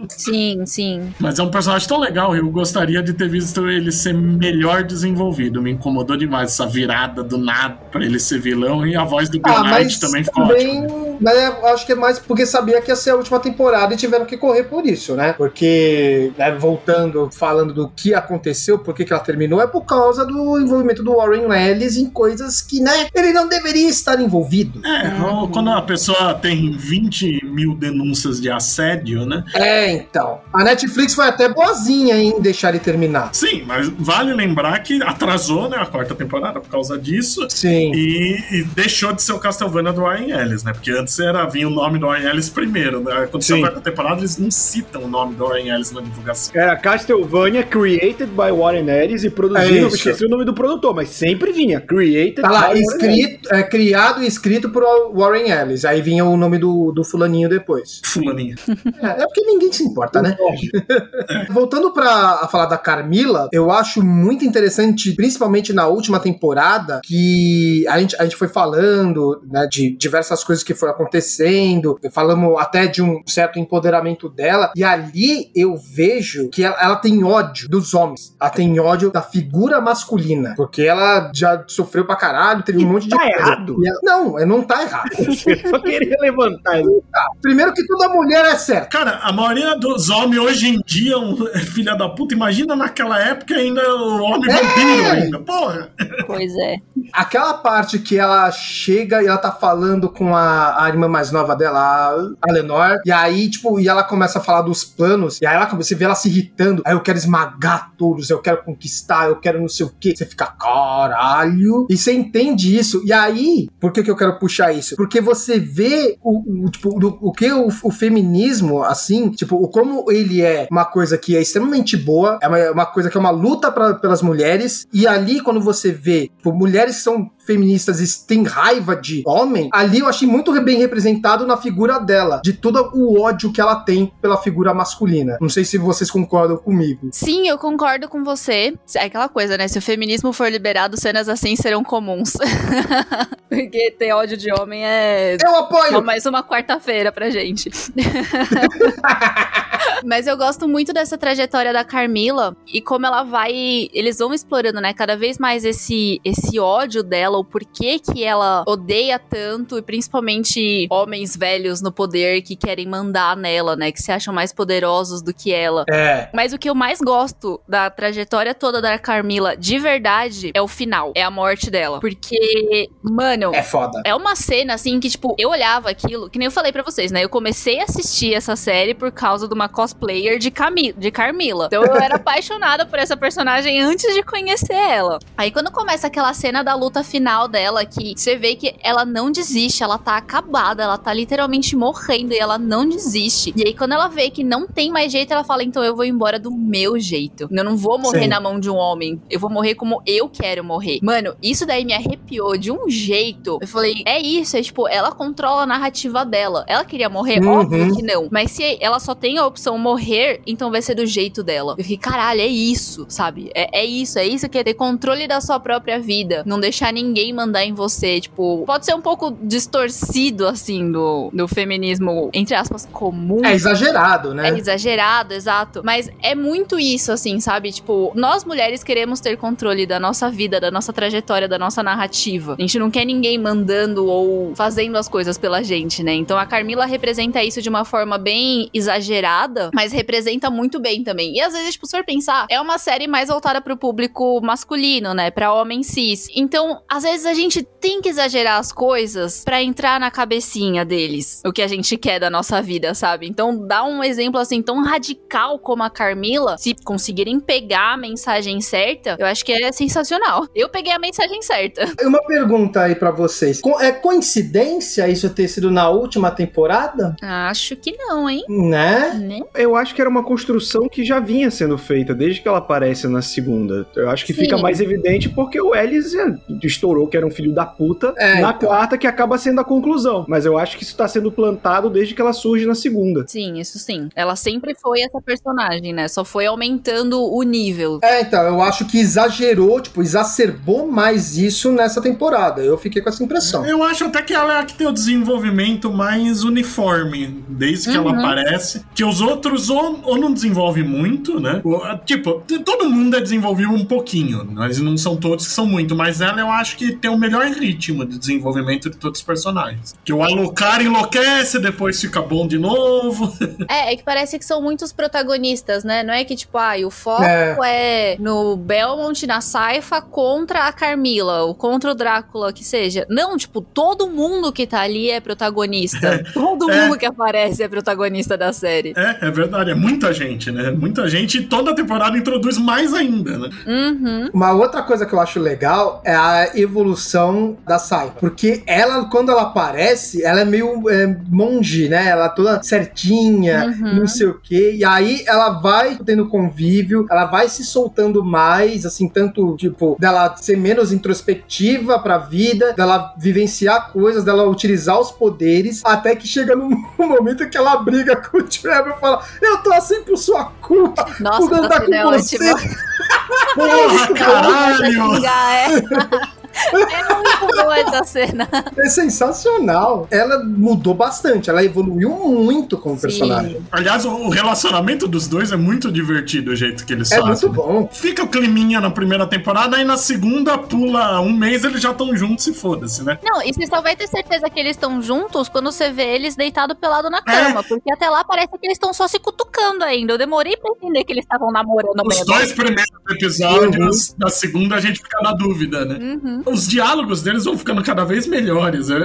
B: Sim, sim.
A: Mas é um personagem tão legal, eu gostaria de ter visto ele ser melhor desenvolvido. Me incomodou demais essa virada do nada pra ele ser vilão e a voz do
D: Ah, mas
A: também ficou ótima.
D: também, mas eu acho que é mais porque sabia que ia ser a última temporada e tiveram que correr por isso, né? Porque, né, voltando, falando do que aconteceu, por que ela terminou, é por causa do envolvimento do Warren Ellis em coisas que, né, ele não deveria estar envolvido.
A: É, ou quando a pessoa tem 20 mil denúncias de assédio, né?
D: É, então. A Netflix foi até boazinha em deixar ele terminar.
A: Sim, mas vale lembrar que atrasou né, a quarta temporada por causa disso.
D: Sim.
A: E, e deixou de ser o Castlevania do Ryan Ellis, né? Porque antes era vinha o nome do Ryan Ellis primeiro. Né? Quando saiu
C: Sim.
A: a quarta temporada, eles não citam o nome do Ryan Ellis na divulgação.
C: Era Castlevania Created by Warren Ellis e produzido.
D: É
C: eu esqueci o nome do produtor, mas sempre vinha. Created
D: Tá lá,
C: by Warren Ellis.
D: escrito, é, criado e escrito por Warren Ellis. Aí vinha o nome do, do fulaninho depois.
A: Fulaninho.
D: É, é porque ninguém se importa, né? Voltando pra a falar da Carmila, eu acho muito interessante, principalmente na última temporada, que a gente, a gente foi falando né, de diversas coisas que foram acontecendo, falamos até de um certo empoderamento dela, e ali eu vejo que ela, ela tem ódio dos homens, ela tem ódio da figura masculina, porque ela já sofreu pra caralho, teve um monte de
C: tá errado.
D: E ela- não, não tá errado.
C: Eu só queria levantar.
D: Primeiro que toda mulher é certa.
A: Cara, a maioria dos homens hoje em dia, um, filha da puta, imagina naquela época ainda o homem
D: É.
A: vampiro ainda. Porra!
B: Pois é.
D: Aquela parte que ela chega e ela tá falando com a, a irmã mais nova dela, a Lenor, e aí, tipo, e ela começa a falar dos planos, e aí ela, você vê ela se irritando, aí eu quero esmagar todos, eu quero conquistar, eu quero não sei o que. Você fica, caralho. E você entende isso. E aí, por que, que eu quero puxar isso? Porque você vê o, o tipo, do, o que o, o, feminismo, assim, tipo, o como ele é uma coisa que é extremamente boa, é uma, uma coisa que é uma luta pra, pelas mulheres, e ali, quando você vê tipo, mulheres que são feministas têm raiva de homem, ali eu achei muito bem representado na figura dela, de todo o ódio que ela tem pela figura masculina. Não sei se vocês concordam comigo.
B: Sim, eu concordo com você. É aquela coisa, né? Se o feminismo for liberado, cenas assim serão comuns. Porque ter ódio de homem é.
D: Eu apoio! Só
B: mais uma quarta-feira pra gente. Mas eu gosto muito dessa trajetória da Carmila e como ela vai. Eles vão explorando, né? Cada vez mais esse, esse ódio dela, o porquê que ela odeia tanto, e principalmente homens velhos no poder que querem mandar nela, né? Que se acham mais poderosos do que ela.
D: É.
B: Mas o que eu mais gosto da trajetória toda da Carmila, de verdade, é o final. É a morte dela. Porque, mano.
D: É foda.
B: É uma cena, assim, que, tipo, eu olhava aquilo, que nem eu falei para vocês, né? Eu comecei a assistir essa série por causa de uma cosplayer de, Cami de Carmila. Então eu era apaixonada por essa personagem antes de conhecer ela. Aí quando começa aquela cena da luta final dela, que você vê que ela não desiste, ela tá acabada, ela tá literalmente morrendo e ela não desiste. E aí quando ela vê que não tem mais jeito, ela fala: então eu vou embora do meu jeito. Eu não vou morrer Sim. na mão de um homem. Eu vou morrer como eu quero morrer. Mano, isso daí me arrepiou de um jeito. Eu falei: é isso, é tipo, ela controla a narrativa dela. Ela queria morrer? Uhum. Óbvio que não. Mas se ela só tem a opção morrer, então vai ser do jeito dela. Eu fiquei, caralho, é isso, sabe? É, é isso, é isso que é ter controle da sua própria vida. Não deixar ninguém mandar em você. Tipo, pode ser um pouco distorcido, assim, do, do feminismo, entre aspas, comum.
D: É exagerado, né?
B: É exagerado, exato. Mas é muito isso, assim, sabe? Tipo, nós mulheres queremos ter controle da nossa vida, da nossa trajetória, da nossa narrativa. A gente não quer ninguém mandando ou fazendo as coisas pela gente, né? Então a Carmila representa isso de uma forma bem exagerada, mas representa muito bem também. E às vezes, tipo, se for pensar, é uma série mais voltada pro público masculino, né? Pra homem cis. Então, às vezes a gente tem que exagerar as coisas para entrar na cabecinha deles. O que a gente quer da nossa vida, sabe? Então, dá um exemplo assim tão radical como a Carmila, se conseguirem pegar a mensagem certa, eu acho que é sensacional. Eu peguei a mensagem certa.
D: Uma pergunta aí para vocês. É coincidência isso ter sido na última temporada?
B: Acho que não, hein?
D: Né?
C: né? Eu acho que era uma construção que já vinha sendo feita desde que ela aparece na segunda. Eu acho que Sim. fica mais evidente porque o Ellis estourou que era um filho da puta é, na então. quarta, que acaba sendo a conclusão. Mas eu acho que isso tá sendo plantado desde que ela surge na segunda.
B: Sim, isso sim. Ela sempre foi essa personagem, né? Só foi aumentando o nível.
D: É, então, eu acho que exagerou, tipo, exacerbou mais isso nessa temporada. Eu fiquei com essa impressão.
A: Eu acho até que ela é a que tem o desenvolvimento mais uniforme, desde que uhum. ela aparece. Que os outros ou, ou não desenvolve muito, né? Ou, tipo, todo mundo é desenvolvido um pouquinho, mas não são todos que são muito. Mas ela eu acho que tem o melhor ritmo de desenvolvimento de todos os personagens. Que o Alucard enlouquece, depois fica bom de novo.
B: É, é que parece que são muitos protagonistas, né? Não é que, tipo, ah, o foco é, é no Belmont, na Saifa contra a Carmila, ou contra o Drácula, que seja. Não, tipo, todo mundo que tá ali é protagonista. todo é. mundo que aparece é protagonista da série.
A: É, é verdade. É muita gente, né? Muita gente e toda temporada introduz mais ainda, né?
B: Uhum.
D: Uma outra coisa que eu acho legal é a evolução da Saifa. Porque ela, quando ela aparece, ela é meio é, monge, né? Ela é toda certinha, uhum. não sei o quê. E aí ela vai tendo convívio, ela vai se soltando mais, assim, tanto, tipo, dela ser menos introspectiva pra vida, dela vivenciar coisas, dela utilizar os poderes, até que chega num momento que ela briga com o Trevor e fala: Eu tô assim por sua culpa,
B: Nossa, por andar com é você.
A: Porra, caralho!
B: É. Muito boa essa cena.
D: É sensacional. Ela mudou bastante, ela evoluiu muito como Sim. personagem.
A: Aliás, o relacionamento dos dois é muito divertido, o jeito que eles
D: é
A: fazem.
D: É muito bom.
A: Fica o climinha na primeira temporada, aí na segunda pula um mês, eles já estão juntos e foda-se, né?
B: Não, e você só vai ter certeza que eles estão juntos quando você vê eles deitados pelado na cama, é. porque até lá parece que eles estão só se cutucando ainda. Eu demorei pra entender que eles estavam namorando
A: Os
B: mesmo.
A: dois primeiros episódios, uhum. na segunda a gente fica na dúvida, né?
B: Uhum.
A: Os os diálogos deles vão ficando cada vez melhores. É,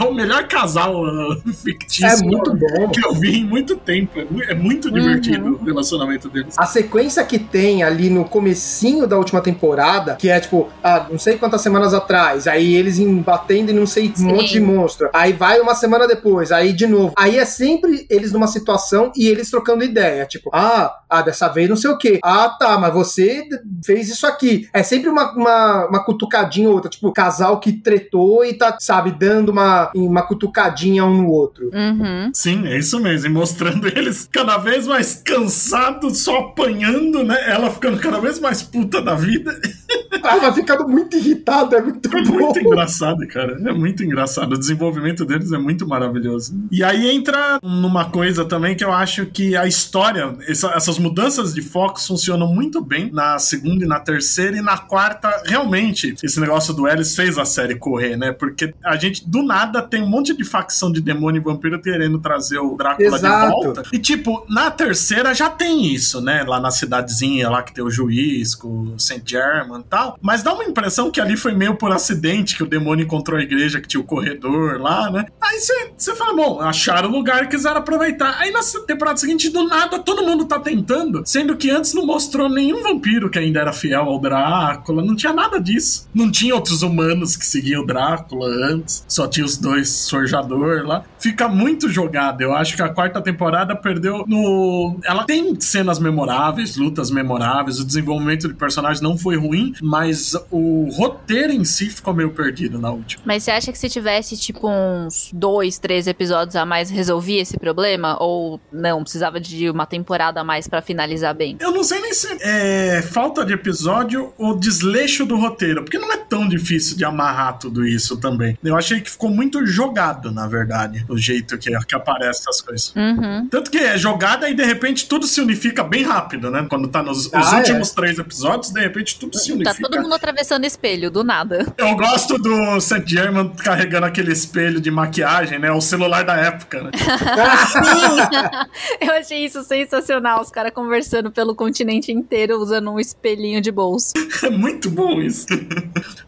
A: é o melhor casal uh, fictício
D: é muito bom.
A: que eu vi em muito tempo. É, é muito uhum. divertido uhum. o relacionamento deles.
D: A sequência que tem ali no comecinho da última temporada, que é tipo, ah, não sei quantas semanas atrás, aí eles batendo em não sei um monte de monstro. Aí vai uma semana depois, aí de novo. Aí é sempre eles numa situação e eles trocando ideia. Tipo, ah, ah dessa vez não sei o quê. Ah, tá, mas você fez isso aqui. É sempre uma, uma, uma cutucadinha outra. Tipo, casal que tretou e tá, sabe, dando uma, uma cutucadinha um no outro.
B: Uhum.
A: Sim, é isso mesmo. E mostrando eles cada vez mais cansados, só apanhando, né? Ela ficando cada vez mais puta da vida.
D: Ela ficando muito irritada, é muito
A: é
D: bom.
A: muito engraçado, cara. É muito engraçado. O desenvolvimento deles é muito maravilhoso. E aí entra numa coisa também que eu acho que a história, essa, essas mudanças de foco funcionam muito bem na segunda e na terceira, e na quarta, realmente, esse negócio do Ellis fez a série correr, né? Porque a gente, do nada, tem um monte de facção de demônio e vampiro querendo trazer o Drácula Exato. de volta. E, tipo, na terceira já tem isso, né? Lá na cidadezinha, lá que tem o juiz, com o St. German e tal. Mas dá uma impressão que ali foi meio por acidente que o demônio encontrou a igreja que tinha o corredor lá, né? Aí você fala, bom, acharam o lugar e quiseram aproveitar. Aí na temporada seguinte, do nada, todo mundo tá tentando, sendo que antes não mostrou nenhum vampiro que ainda era fiel ao Drácula, não tinha nada disso. Não tinha outros humanos que seguiam o Drácula antes, só tinha os dois forjador lá. Fica muito jogado. Eu acho que a quarta temporada perdeu no. Ela tem cenas memoráveis, lutas memoráveis, o desenvolvimento de personagens não foi ruim, mas o roteiro em si ficou meio perdido na última.
B: Mas você acha que se tivesse, tipo, uns dois, três episódios a mais, resolvia esse problema? Ou não, precisava de uma temporada a mais para finalizar bem?
A: Eu não sei nem se é falta de episódio ou desleixo do roteiro, porque não é tão difícil de amarrar tudo isso também. Eu achei que ficou muito jogado, na verdade, o jeito que, que aparece essas coisas.
B: Uhum.
A: Tanto que é jogada e de repente tudo se unifica bem rápido, né? Quando tá nos ah, últimos é. três episódios, de repente tudo se unifica.
B: Tá todo mundo atravessando espelho, do nada.
A: Eu gosto do Seth German carregando aquele espelho de maquiagem, né? O celular da época, né?
B: Sim! Eu achei isso sensacional, os caras conversando pelo continente inteiro usando um espelhinho de bolso.
A: É muito bom isso.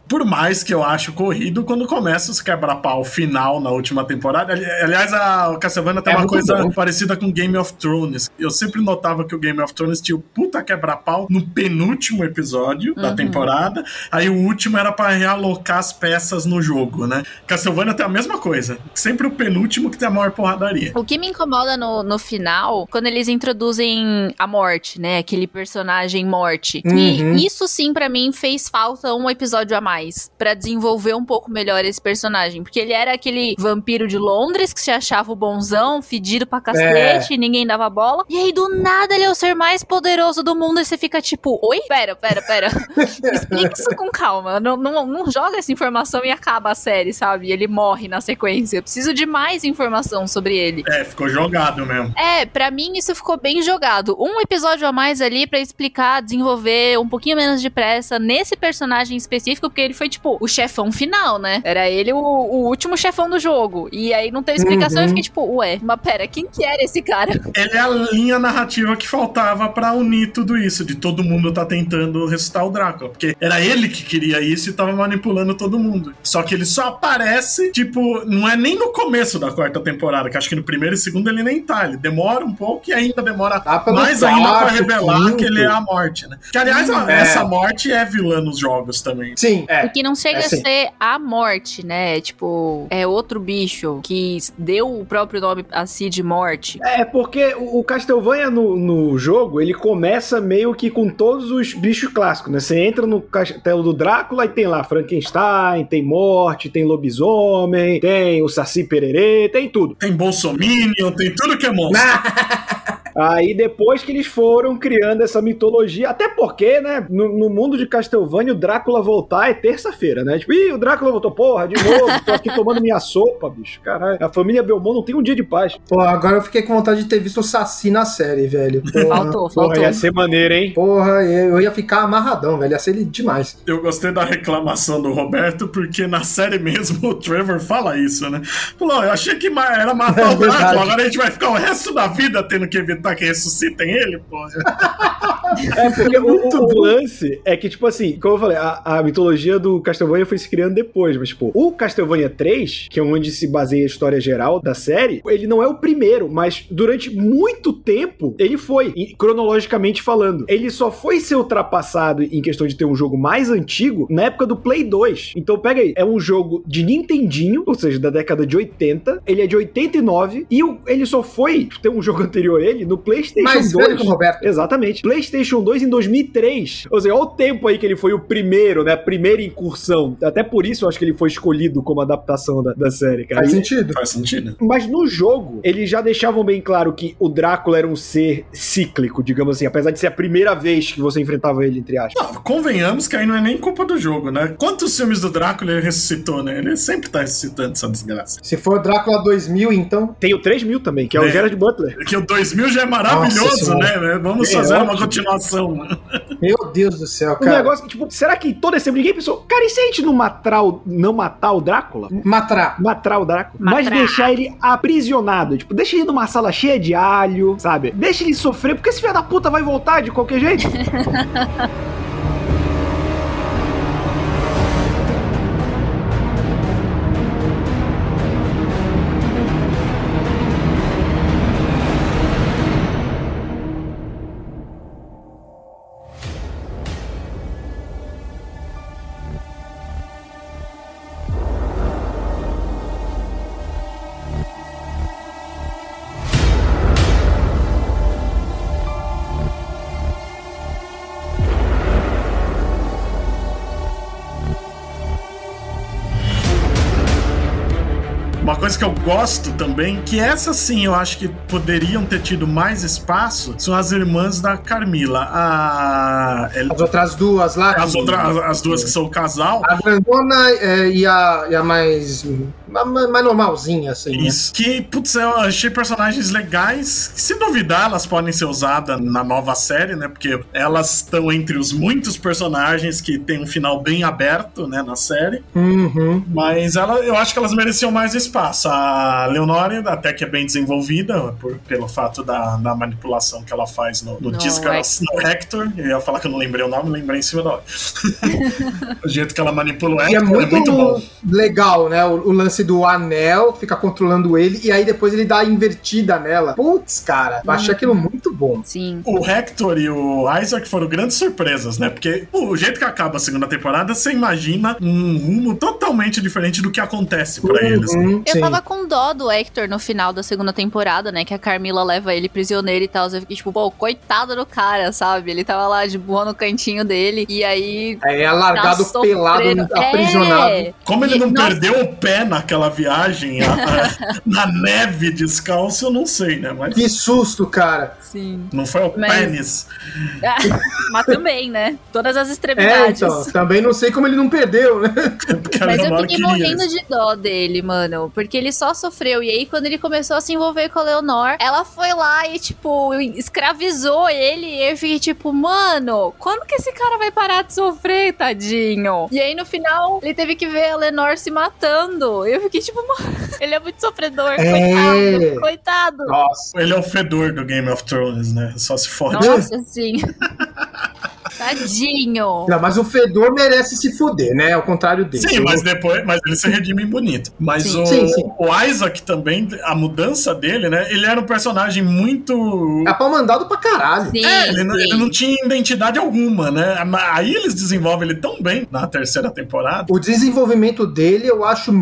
A: Por mais que eu acho corrido quando começa os quebra-pau final na última temporada. Aliás, a Castlevania tem é uma coisa bom. parecida com Game of Thrones. Eu sempre notava que o Game of Thrones tinha o puta quebra-pau no penúltimo episódio uhum. da temporada. Aí o último era para realocar as peças no jogo, né? Castlevania tem a mesma coisa. Sempre o penúltimo que tem a maior porradaria.
B: O que me incomoda no, no final, quando eles introduzem a morte, né? Aquele personagem morte. Uhum. E isso sim, para mim, fez falta um episódio a mais mais para desenvolver um pouco melhor esse personagem. Porque ele era aquele vampiro de Londres que se achava o bonzão, fedido pra cacete, é. ninguém dava bola. E aí, do nada, ele é o ser mais poderoso do mundo e você fica tipo, oi? Pera, pera, pera. Explica isso com calma. Não, não, não joga essa informação e acaba a série, sabe? Ele morre na sequência. Eu preciso de mais informação sobre ele.
A: É, ficou jogado mesmo.
B: É, para mim isso ficou bem jogado. Um episódio a mais ali para explicar, desenvolver um pouquinho menos depressa nesse personagem específico, porque ele foi, tipo, o chefão final, né? Era ele o, o último chefão do jogo. E aí não teve explicação uhum. eu fiquei, tipo, ué, mas pera, quem que era esse cara?
A: Ele é a linha narrativa que faltava para unir tudo isso, de todo mundo tá tentando ressuscitar o Drácula. Porque era ele que queria isso e tava manipulando todo mundo. Só que ele só aparece, tipo, não é nem no começo da quarta temporada, que acho que no primeiro e segundo ele nem tá. Ele demora um pouco e ainda demora mais quarto, ainda pra revelar quinto. que ele é a morte, né? Que, aliás, hum, é. essa morte é vilã nos jogos também.
D: Sim,
B: é. Porque não chega é, a ser a morte, né? Tipo, é outro bicho que deu o próprio nome a si de morte.
C: É, porque o Castlevania no, no jogo, ele começa meio que com todos os bichos clássicos, né? Você entra no castelo do Drácula e tem lá Frankenstein, tem morte, tem lobisomem, tem o Saci Pererê, tem tudo.
A: Tem Bolsominion, tem tudo que é monstro.
C: Aí depois que eles foram criando essa mitologia, até porque, né, no, no mundo de Castlevania, o Drácula voltar é terça-feira, né? Tipo, ih, o Drácula voltou, porra, de novo, tô aqui tomando minha sopa, bicho. Caralho, a família Belmont não tem um dia de paz.
D: Pô, agora eu fiquei com vontade de ter visto o Saci na série, velho.
B: Porra. Faltou, faltou. Porra,
C: ia ser maneiro, hein?
D: Porra, eu ia ficar amarradão, velho. Ia ser demais.
A: Eu gostei da reclamação do Roberto, porque na série mesmo o Trevor fala isso, né? Falou, eu achei que era matar o Drácula, agora a gente vai ficar o resto da vida tendo que evitar tentar que ressuscitem ele, porra.
C: É, porque o, o, lance é que, tipo assim, como eu falei, a, a, mitologia do Castlevania foi se criando depois, mas, tipo, o Castlevania 3, que é onde se baseia a história geral da série, ele não é o primeiro, mas durante muito tempo ele foi, cronologicamente falando. Ele só foi ser ultrapassado em questão de ter um jogo mais antigo na época do Play 2. Então, pega aí, é um jogo de Nintendinho, ou seja, da década de 80, ele é de 89, e ele só foi ter um jogo anterior a ele no PlayStation mais 2. Velho que o Roberto. Exatamente. PlayStation 2 em 2003. Ou seja, olha o tempo aí que ele foi o primeiro, né? A primeira incursão. Até por isso eu acho que ele foi escolhido como adaptação da, da série, cara.
D: Faz e, sentido.
A: Faz sentido.
C: Mas no jogo, eles já deixavam bem claro que o Drácula era um ser cíclico, digamos assim, apesar de ser a primeira vez que você enfrentava ele, entre aspas.
A: Não, convenhamos que aí não é nem culpa do jogo, né? Quantos filmes do Drácula ele ressuscitou, né? Ele sempre tá ressuscitando essa desgraça.
D: Se for Drácula 2000, então.
C: Tem o 3000 também, que é, é o Gerard Butler.
A: Que o 2000 já é maravilhoso, né? Vamos é, fazer uma continuação.
D: Meu Deus do céu,
C: cara. O negócio, tipo, será que todo esse ninguém pensou, cara, e se a gente não matar o, não matar o Drácula?
D: Matar.
C: Matar o Drácula. Mas deixar ele aprisionado. Tipo, deixa ele numa sala cheia de alho, sabe? Deixa ele sofrer, porque esse filho da puta vai voltar de qualquer jeito.
A: coisa que eu gosto também, que essa sim eu acho que poderiam ter tido mais espaço, são as irmãs da Carmila. A...
D: As outras duas lá.
A: As, outra, as duas que são o casal.
D: A grandona é, e, a, e a mais mais normalzinha, assim.
A: Né? Isso. Né? Que, putz, eu achei personagens legais. Se duvidar, elas podem ser usadas na nova série, né? Porque elas estão entre os muitos personagens que tem um final bem aberto, né? Na série.
D: Uhum.
A: Mas ela, eu acho que elas mereciam mais espaço. A Leonore, até que é bem desenvolvida, por, pelo fato da, da manipulação que ela faz no, no, no disco, no Hector. Eu ia falar que eu não lembrei o nome, lembrei em cima da hora. o jeito que ela manipula o Hector
D: é muito, é muito bom. legal, né? O, o lance do anel, fica controlando ele, e aí depois ele dá a invertida nela. Putz, cara, eu achei aquilo muito bom.
B: Sim.
A: O Hector e o Isaac foram grandes surpresas, né? Porque o jeito que acaba a segunda temporada, você imagina um rumo totalmente diferente do que acontece pra uhum, eles. Né?
B: Eu tava com dó do Hector no final da segunda temporada, né? Que a Carmila leva ele prisioneiro e tal. Eu fiquei tipo, pô, coitado do cara, sabe? Ele tava lá de boa no cantinho dele, e aí.
D: É, largado tá pelado, aprisionado. É.
A: Como ele não Nossa. perdeu o pé naquela aquela viagem a, a, na neve descalço, eu não sei, né? Mas...
D: Que susto, cara.
B: Sim.
A: Não foi o Mas... pênis.
B: Mas também, né? Todas as extremidades. É, então,
D: também não sei como ele não perdeu, né?
B: Mas eu fiquei morrendo de dó dele, mano. Porque ele só sofreu. E aí, quando ele começou a se envolver com a Leonor, ela foi lá e, tipo, escravizou ele. E eu fiquei, tipo, mano, quando que esse cara vai parar de sofrer, tadinho? E aí, no final, ele teve que ver a Lenor se matando. Eu fiquei tipo, ele é muito sofredor, é... coitado, coitado.
A: Nossa, ele é o fedor do Game of Thrones, né? Só se fode.
B: Nossa, sim. Tadinho.
D: Não, mas o Fedor merece se fuder, né? Ao contrário dele.
A: Sim, mas depois, mas ele se redime bonito. Mas sim. O, sim, sim. o Isaac também, a mudança dele, né? Ele era um personagem muito.
D: É pau mandado pra caralho.
A: Sim, é, ele, não, ele não tinha identidade alguma, né? Aí eles desenvolvem ele tão bem na terceira temporada.
D: O desenvolvimento dele eu acho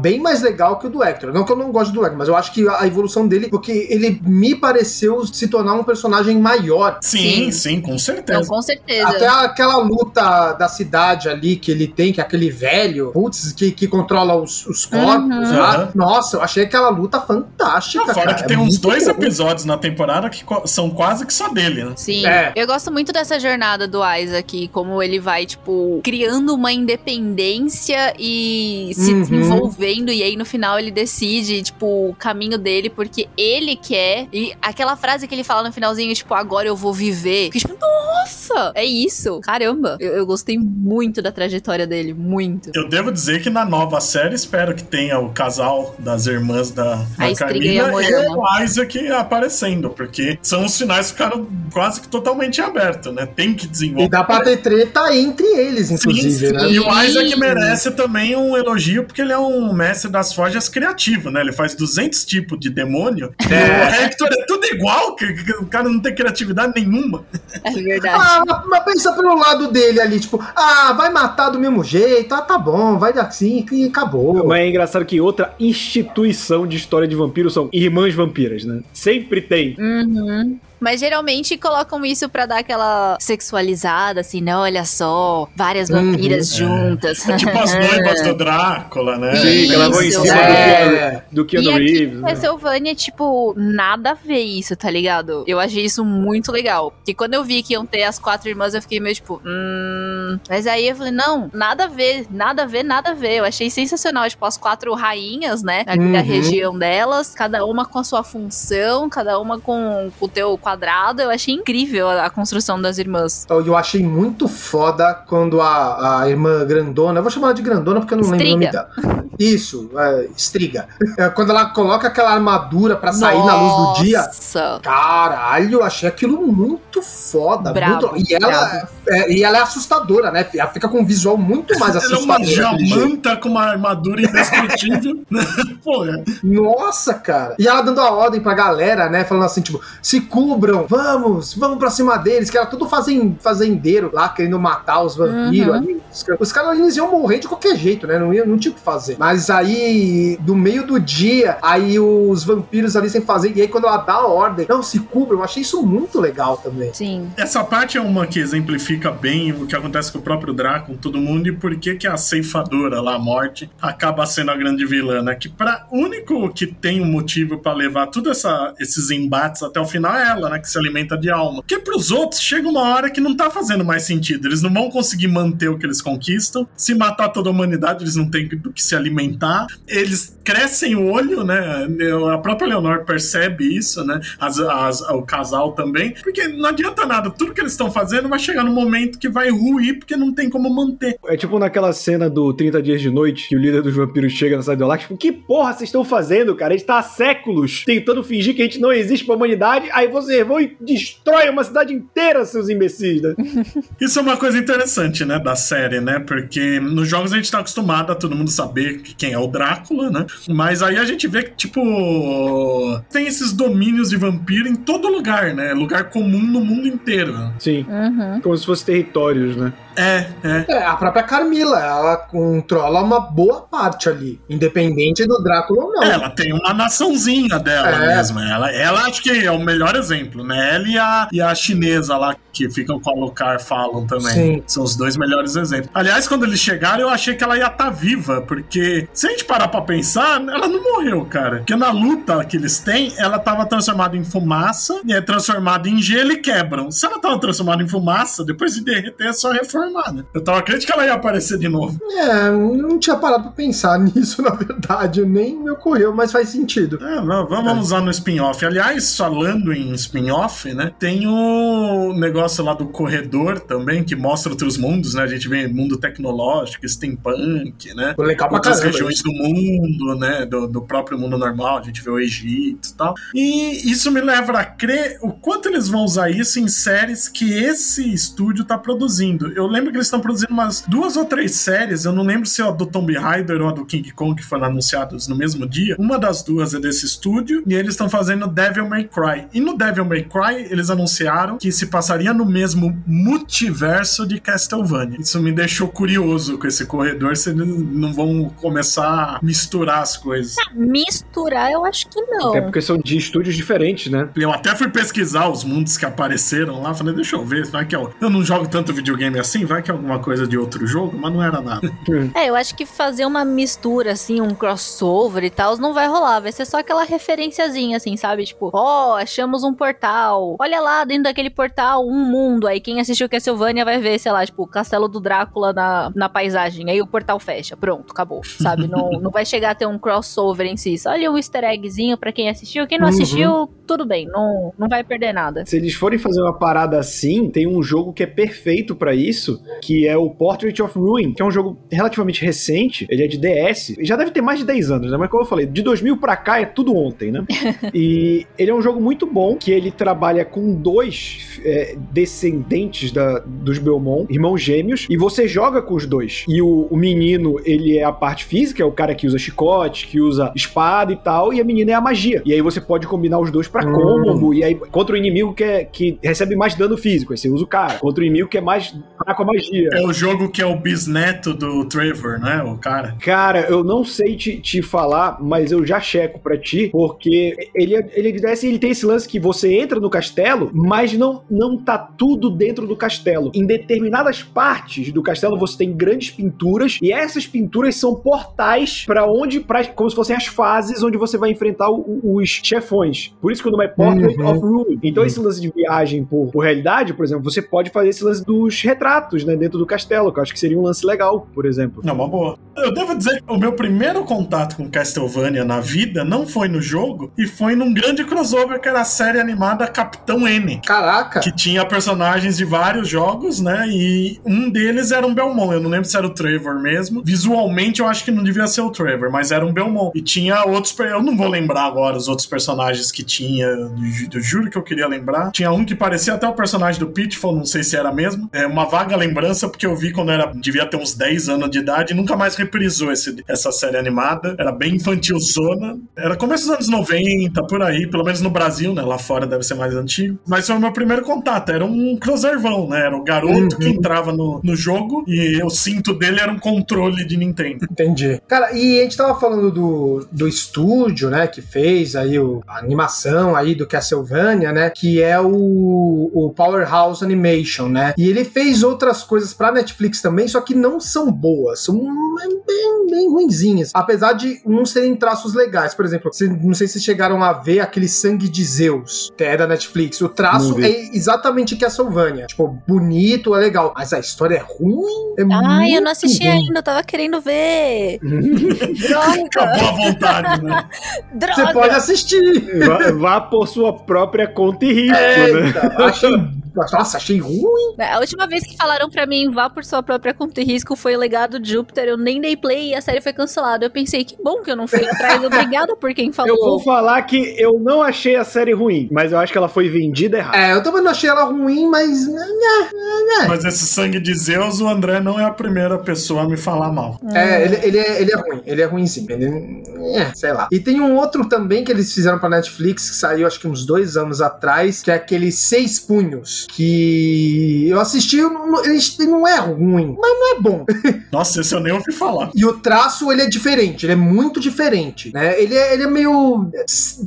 D: bem mais legal que o do Hector. Não que eu não gosto do Hector, mas eu acho que a evolução dele, porque ele me pareceu se tornar um personagem maior.
A: Sim, sim, sim com certeza. Não,
B: com certeza.
D: Até aquela luta da cidade ali que ele tem, que é aquele velho, putz, que, que controla os, os corpos uhum. lá. Nossa, eu achei aquela luta fantástica. Não,
A: fora cara, que tem é uns dois bom. episódios na temporada que são quase que só dele, né?
B: Sim. É. Eu gosto muito dessa jornada do Isaac, como ele vai, tipo, criando uma independência e se uhum. desenvolvendo, e aí no final ele decide, tipo, o caminho dele, porque ele quer. E aquela frase que ele fala no finalzinho, tipo, agora eu vou viver. Que, tipo, nossa! É isso. Caramba, eu, eu gostei muito da trajetória dele, muito.
A: Eu devo dizer que na nova série espero que tenha o casal das irmãs da, da
B: A
A: Carmina
B: e Moema.
A: o Isaac aparecendo, porque são os finais que ficaram quase que totalmente abertos, né? Tem que
D: E
A: desenvolver.
D: dá pra ter treta entre eles, inclusive,
A: Sim,
D: né?
A: E o
B: Sim.
A: Isaac merece também um elogio, porque ele é um mestre das forjas criativo, né? Ele faz 200 tipos de demônio.
D: É.
A: O Hector é tudo igual, que, que o cara não tem criatividade nenhuma.
B: É verdade.
D: Ah, mas- pensa pelo lado dele ali, tipo, ah, vai matar do mesmo jeito, ah, tá bom, vai assim e acabou.
C: Mas é engraçado que outra instituição de história de vampiros são irmãs vampiras, né? Sempre tem.
B: Uhum. Mas geralmente colocam isso pra dar aquela sexualizada, assim, né? Olha só, várias
D: Uhum,
B: vampiras
A: é.
B: juntas.
A: É tipo as noivas do Drácula, né?
C: Sim, que ela vai em cima
D: É.
C: do Keanu, Reeves. né?
B: Castlevania, tipo, nada a ver isso, tá ligado? Eu achei isso muito legal. Porque quando eu vi que iam ter as quatro irmãs, eu fiquei meio tipo, hum. Mas aí eu falei, não, nada a ver, nada a ver, nada a ver. Eu achei sensacional, tipo, as quatro rainhas, né? Ali da
D: Uhum.
B: região delas, cada uma com a sua função, cada uma com com o teu quadrado. Eu achei incrível a, a construção das irmãs.
D: Eu achei muito foda quando a, a irmã grandona, eu vou chamar ela de grandona porque eu não lembro o nome dela. Isso, é, Striga. É, quando ela coloca aquela armadura pra sair na luz do dia.
B: Nossa.
D: Caralho, eu achei aquilo muito foda.
B: Brabo,
D: muito- e, ela, é, e ela é assustadora, né? Ela fica com um visual muito mais
A: Ela é uma
D: assustador.
A: jamanta com uma armadura indestrutível. Porra.
D: Nossa, cara. E ela dando a ordem pra galera, né? Falando assim, tipo, se cubram, vamos, vamos pra cima deles, que era tudo fazen, fazendeiro lá, querendo matar os vampiros
B: Uhum.
D: ali. Os, os caras eles iam morrer de qualquer jeito, né? Não, ia, não tinha o que fazer. Mas aí, do meio do dia, aí os vampiros ali sem fazer, e aí quando ela dá a ordem, não, se cubram, eu achei isso muito legal também.
B: Sim.
A: Essa parte é uma que exemplifica bem o que acontece com o próprio Draco, com todo mundo, e por que que a ceifadora lá, a morte, acaba sendo a grande vilã, né? Que para único que tem um motivo pra levar todos esses embates até o final é ela, né? Que se alimenta de alma. Porque pros outros chega uma hora que não tá fazendo mais sentido. Eles não vão conseguir manter o que eles conquistam. Se matar toda a humanidade, eles não têm do que se alimentar. Eles crescem o olho, né? A própria Leonor percebe isso, né? As, as- o casal também. Porque não adianta nada. Tudo que eles estão fazendo vai chegar no momento que vai ruir, porque não tem como manter.
C: É tipo naquela cena do 30 Dias de Noite, que o líder dos vampiros chega na cidade do Lago, tipo, que porra vocês estão fazendo, cara? A gente tá há séculos tentando fingir que a gente não existe pra humanidade, aí vocês vão e destrói uma cidade inteira, seus imbecis, né?
A: Isso é uma coisa interessante, né, da série, né? Porque nos jogos a gente tá acostumado a todo mundo saber que- quem é o Drácula, né? Mas aí a gente vê que, tipo, tem esses domínios de vampiro em todo lugar, né? Lugar comum no mundo inteiro.
C: Sim.
B: Uhum.
C: Como se fossem territórios, né?
A: É, é.
D: É, a própria Carmila, ela controla uma boa parte ali, independente do Drácula ou não.
A: Ela tem uma naçãozinha dela
D: É.
A: mesmo. Ela, ela acho que é o melhor exemplo, né? Ela e a, e a chinesa lá que ficam com a Lucar falam também.
D: Sim.
A: São os dois melhores exemplos. Aliás, quando eles chegaram, eu achei que ela ia estar viva, porque se a gente parar pra pensar, ela não morreu, cara. Porque na luta que eles têm, ela tava transformada em fumaça, e é transformada em gelo e quebram. Se ela tava transformada em fumaça, depois de derreter é só reformar, né? Eu tava crente que ela ia aparecer de novo.
D: É, não tinha parado pra pensar nisso, na verdade. Nem me ocorreu, mas faz sentido.
A: É, va- vamos usar no spin-off. Aliás, falando em spin-off, né? Tem o negócio lá do corredor também, que mostra outros mundos, né? A gente vê mundo tecnológico, steampunk, né?
D: Legal pra
A: Outras
D: caramba.
A: regiões do mundo, né? Do, do próprio mundo normal, a gente vê o Egito e tal. E isso me leva a crer o quanto eles vão usar isso em séries que esse estúdio tá produzindo. Eu lembro que eles estão produzindo umas duas ou três séries, eu não lembro se é a do Tomb Raider ou a do King Kong que foram anunciadas no mesmo dia. Uma das duas é desse estúdio e eles estão fazendo Devil May Cry. E no Devil May Cry, eles anunciaram que se passaria no mesmo multiverso de Castlevania. Isso me deixou curioso com esse corredor, se eles não vão começar a misturar as coisas.
B: Misturar, eu acho que não.
C: Até porque são de estúdios diferentes, né?
A: Eu até fui pesquisar os mundos que apareceram lá, falei, deixa eu ver, vai que eu, eu não jogo tanto videogame assim, assim, vai que é alguma coisa de outro jogo, mas não era nada.
B: é, eu acho que fazer uma mistura, assim, um crossover e tal, não vai rolar. Vai ser só aquela referenciazinha, assim, sabe? Tipo, ó, oh, achamos um portal. Olha lá, dentro daquele portal, um mundo. Aí quem assistiu Castlevania vai ver, sei lá, tipo, o castelo do Drácula na, na paisagem. Aí o portal fecha. Pronto, acabou. Sabe? não, não vai chegar a ter um crossover em si. Só ali um easter eggzinho pra quem assistiu. Quem não uhum. assistiu, tudo bem. Não, não vai perder nada.
C: Se eles forem fazer uma parada assim, tem um jogo que é perfeito para isso, que é o Portrait of Ruin, que é um jogo relativamente recente. Ele é de DS. Já deve ter mais de 10 anos, né? Mas como eu falei, de 2000 pra cá é tudo ontem, né? e ele é um jogo muito bom, que ele trabalha com dois é, descendentes da, dos Belmont, irmãos gêmeos, e você joga com os dois. E o, o menino, ele é a parte física, é o cara que usa chicote, que usa espada e tal, e a menina é a magia. E aí você pode combinar os dois para hum. combo, e aí contra o inimigo que, é, que recebe mais dano físico, aí você usa o cara. Contra o inimigo que é mais fraco a magia.
A: É o jogo que é o bisneto do Trevor, né? O cara.
C: Cara, eu não sei te, te falar, mas eu já checo pra ti, porque ele, ele, ele, ele tem esse lance que você entra no castelo, mas não, não tá tudo dentro do castelo. Em determinadas partes do castelo você tem grandes pinturas, e essas pinturas são portais para onde, pra, como se fossem as fases onde você vai enfrentar o, os chefões. Por isso que o nome é Portrait uhum. of Ruin. Então uhum. esse lance de viagem por, por realidade, por exemplo, você pode fazer esse lance dos retratos, né, dentro do castelo, que eu acho que seria um lance legal, por exemplo.
A: Não, uma boa. Eu devo dizer que o meu primeiro contato com Castlevania na vida não foi no jogo, e foi num grande crossover que era a série animada Capitão N.
D: Caraca!
A: Que tinha personagens de vários jogos, né, e um deles era um Belmont. Eu não lembro se era o Trevor mesmo. Visualmente eu acho que não devia ser o Trevor, mas era um Belmont. E tinha outros. Eu não vou lembrar agora os outros personagens que tinha. Eu juro que eu queria lembrar. Tinha um que parecia até o personagem do Pitfall, não sei se era mesmo. É uma vaga lembrança, porque eu vi quando era. Devia ter uns 10 anos de idade e nunca mais reprisou esse, essa série animada. Era bem infantilzona. Era começo dos anos 90, por aí, pelo menos no Brasil, né? Lá fora deve ser mais antigo. Mas foi o meu primeiro contato. Era um crosservão, né? Era o garoto uhum. que entrava no, no jogo e o cinto dele era um controle de Nintendo.
D: Entendi. Cara, e a gente tava falando do, do estúdio, né? Que fez aí o, a animação aí do Castlevania, né? Que é o, o Powerhouse Animation, né? E ele fez outras coisas pra Netflix também, só que não são boas. São bem, bem ruinzinhas. Apesar de uns terem traços legais. Por exemplo, não sei se chegaram a ver aquele Sangue de Zeus, que é da Netflix. O traço é exatamente Castlevania. Tipo, bonito, é legal. Mas a história é ruim. É
B: Ai, eu não assisti ruim. ainda, eu tava querendo ver.
A: Droga. Acabou a vontade, né?
D: Droga. Você pode assistir.
C: Vá, vá por sua própria conta e risco,
D: Eita, né? Achei nossa, achei ruim.
B: A última vez que falaram para mim vá por sua própria conta e risco foi o legado de Júpiter. Eu nem dei play e a série foi cancelada. Eu pensei, que bom que eu não fui atrás. Obrigada por quem falou.
C: Eu vou falar que eu não achei a série ruim, mas eu acho que ela foi vendida errado.
D: É, eu também não achei ela ruim, mas. Né, né,
A: né. Mas esse sangue de Zeus, o André não é a primeira pessoa a me falar mal.
D: É, ele, ele, é, ele é ruim. Ele é ruimzinho. Ele. É, sei lá. E tem um outro também que eles fizeram pra Netflix, que saiu acho que uns dois anos atrás, que é aquele Seis Punhos que eu assisti, ele não é ruim, mas não é bom.
A: Nossa, esse eu nem ouvi falar.
D: E o traço, ele é diferente, ele é muito diferente, né? Ele é, ele é meio...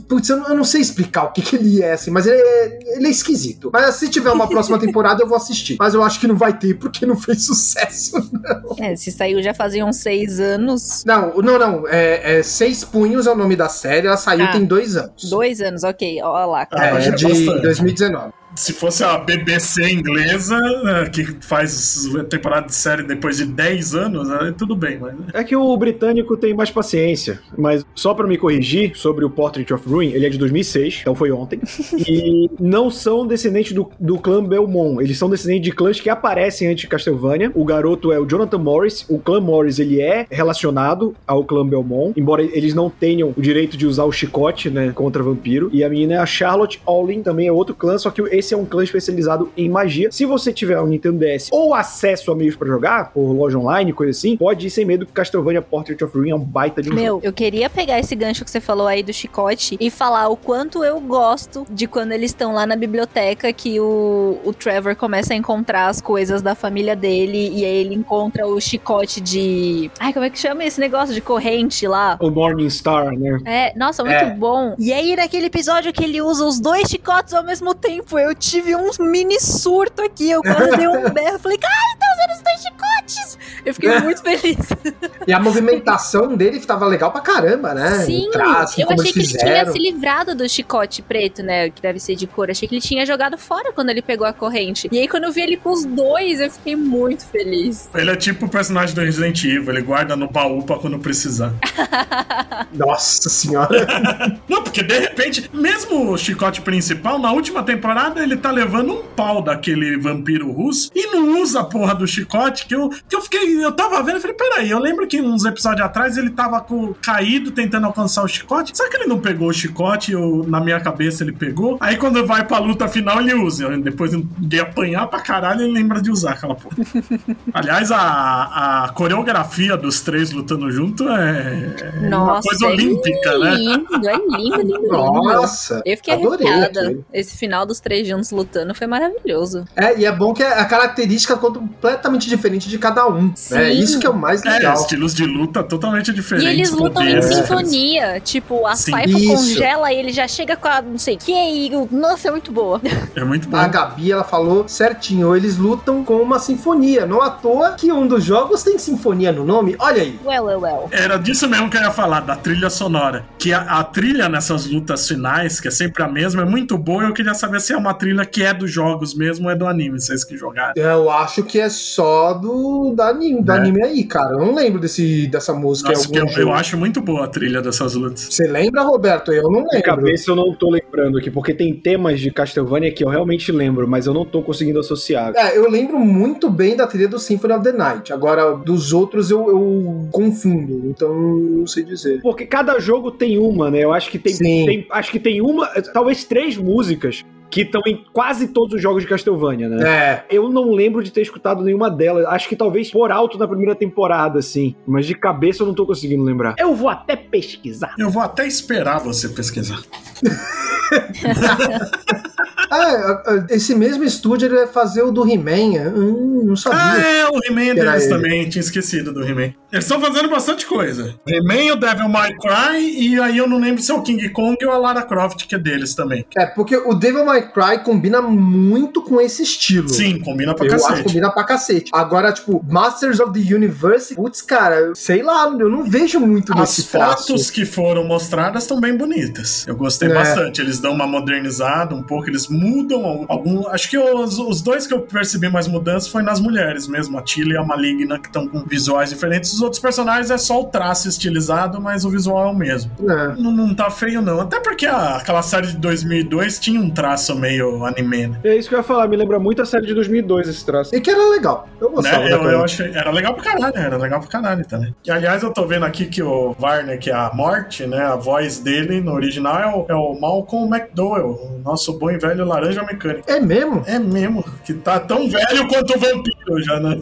D: Putz, eu não, eu não sei explicar o que, que ele é, assim, mas ele é, ele é esquisito. Mas se tiver uma próxima temporada, eu vou assistir. Mas eu acho que não vai ter, porque não fez sucesso, não.
B: É, se saiu já faziam seis anos.
D: Não, não, não. É, é Seis Punhos é o nome da série, ela saiu ah, tem dois anos.
B: Dois anos, ok. Olha lá.
D: É, é de 2019
A: se fosse a BBC inglesa, né, que faz temporada de série depois de 10 anos, né, tudo bem. Mas...
C: É que o britânico tem mais paciência. Mas só para me corrigir sobre o Portrait of Ruin, ele é de 2006, então foi ontem. e não são descendentes do, do clã Belmont. Eles são descendentes de clãs que aparecem antes de Castlevania. O garoto é o Jonathan Morris. O clã Morris, ele é relacionado ao clã Belmont, embora eles não tenham o direito de usar o chicote, né, contra vampiro. E a menina é a Charlotte Olin, também é outro clã, só que esse esse é um clã especializado em magia. Se você tiver um Nintendo DS ou acesso a meios para jogar, por loja online, coisa assim, pode ir sem medo que Castlevania Portrait of Ruin é um baita de um
B: Meu,
C: jogo.
B: eu queria pegar esse gancho que você falou aí do chicote e falar o quanto eu gosto de quando eles estão lá na biblioteca que o, o Trevor começa a encontrar as coisas da família dele e aí ele encontra o chicote de... Ai, como é que chama esse negócio de corrente lá?
C: O Morning Star, né?
B: É, nossa, muito é. bom. E aí naquele episódio que ele usa os dois chicotes ao mesmo tempo, eu tive um mini surto aqui. Eu quase dei um berro. Falei, cara, ele tá usando Eu fiquei muito feliz.
D: E a movimentação dele estava legal pra caramba, né?
B: Sim, traço, eu achei que ele tinha se livrado do chicote preto, né? Que deve ser de cor. Achei que ele tinha jogado fora quando ele pegou a corrente. E aí, quando eu vi ele com os dois, eu fiquei muito feliz.
A: Ele é tipo o personagem do Resident Evil, ele guarda no baú pra quando precisar.
D: Nossa senhora.
A: Não, porque de repente, mesmo o chicote principal, na última temporada, ele tá levando um pau daquele vampiro russo e não usa a porra do chicote, que eu, que eu fiquei, eu tava vendo e falei, peraí, eu lembro que uns episódios atrás ele tava com, caído tentando alcançar o chicote. Será que ele não pegou o chicote? Eu, na minha cabeça ele pegou. Aí quando vai pra luta final, ele usa. Depois de apanhar pra caralho, ele lembra de usar aquela porra. Aliás, a, a coreografia dos três lutando junto é, é Nossa, uma coisa é olímpica,
B: lindo,
A: né?
B: É lindo, é lindo, lindo.
D: Nossa!
B: Eu fiquei arrepiada. Esse final dos três juntos lutando foi maravilhoso.
D: É, e é bom que a característica é completamente diferente de cada um. Né? Sim. Né? Isso que é o mais é, legal. É,
A: estilos de luta totalmente diferentes.
B: E eles lutam em sinfonia. Tipo, a Saifa congela e ele já chega com a, não sei, que aí, nossa, é muito boa.
A: É muito bom.
D: A Gabi, ela falou certinho, eles lutam com uma sinfonia. Não à toa que um dos jogos tem sinfonia no nome. Olha aí.
B: Well, well, well.
A: Era disso mesmo que eu ia falar, da trilha sonora. Que a, a trilha nessas lutas finais, que é sempre a mesma, é muito boa. Eu queria saber se é uma trilha que é dos jogos mesmo ou é do anime, vocês que jogaram.
D: Eu acho que é só do, do anime, do é. anime aí, cara. Eu não lembro desse, dessa música.
A: Nossa, eu, eu, acho muito boa a trilha dessas lutas.
D: Você lembra, Roberto? Eu não lembro. De
C: cabeça eu não tô lembrando aqui, porque tem temas de Castlevania que eu realmente lembro, mas eu não tô conseguindo associar.
D: É, eu lembro muito bem da trilha do Symphony of the Night. Agora, dos outros eu, eu confundo, então não sei dizer.
C: Porque cada jogo tem uma, né? Eu acho que tem, tem acho que tem uma, talvez três músicas que estão em quase todos os jogos de Castlevania, né?
D: É.
C: Eu não lembro de ter escutado nenhuma delas. Acho que talvez por alto na primeira temporada, assim. Mas de cabeça eu não tô conseguindo lembrar.
B: Eu vou até pesquisar.
A: Eu vou até esperar você pesquisar.
D: ah, esse mesmo estúdio ele vai fazer o do He-Man. Hum, não sabia.
A: Ah, é, o He-Man deles ele. também. Tinha esquecido do He-Man. Eles estão fazendo bastante coisa. He-Man, o Devil May Cry, e aí eu não lembro se é o King Kong ou a Lara Croft, que é deles também.
D: É, porque o Devil May Cry combina muito com esse estilo.
A: Sim, combina pra
D: eu
A: cacete.
D: Eu acho que combina pra cacete. Agora, tipo, Masters of the Universe, putz, cara, sei lá, eu não vejo muito
A: As
D: nesse
A: fotos traço. que foram mostradas estão bem bonitas. Eu gostei é. bastante. Eles dão uma modernizada um pouco, eles mudam algum. Acho que os, os dois que eu percebi mais mudança foi nas mulheres mesmo, a Tilly e a Maligna, que estão com visuais diferentes. Os outros personagens é só o traço estilizado, mas o visual é o mesmo. É. Não, não tá feio, não. Até porque a, aquela série de 2002 tinha um traço meio anime. Né?
C: É isso que eu ia falar, me lembra muito a série de 2002 esse traço.
D: E que era legal. Eu gostava.
A: Né? Eu, eu achei. Era legal pra caralho, era legal pra caralho também. E aliás, eu tô vendo aqui que o Varner, que é a morte, né? A voz dele no original é o, é o Malcolm McDowell, o nosso bom e velho laranja mecânico.
D: É mesmo?
A: É mesmo. Que tá tão velho quanto o vampiro já, né?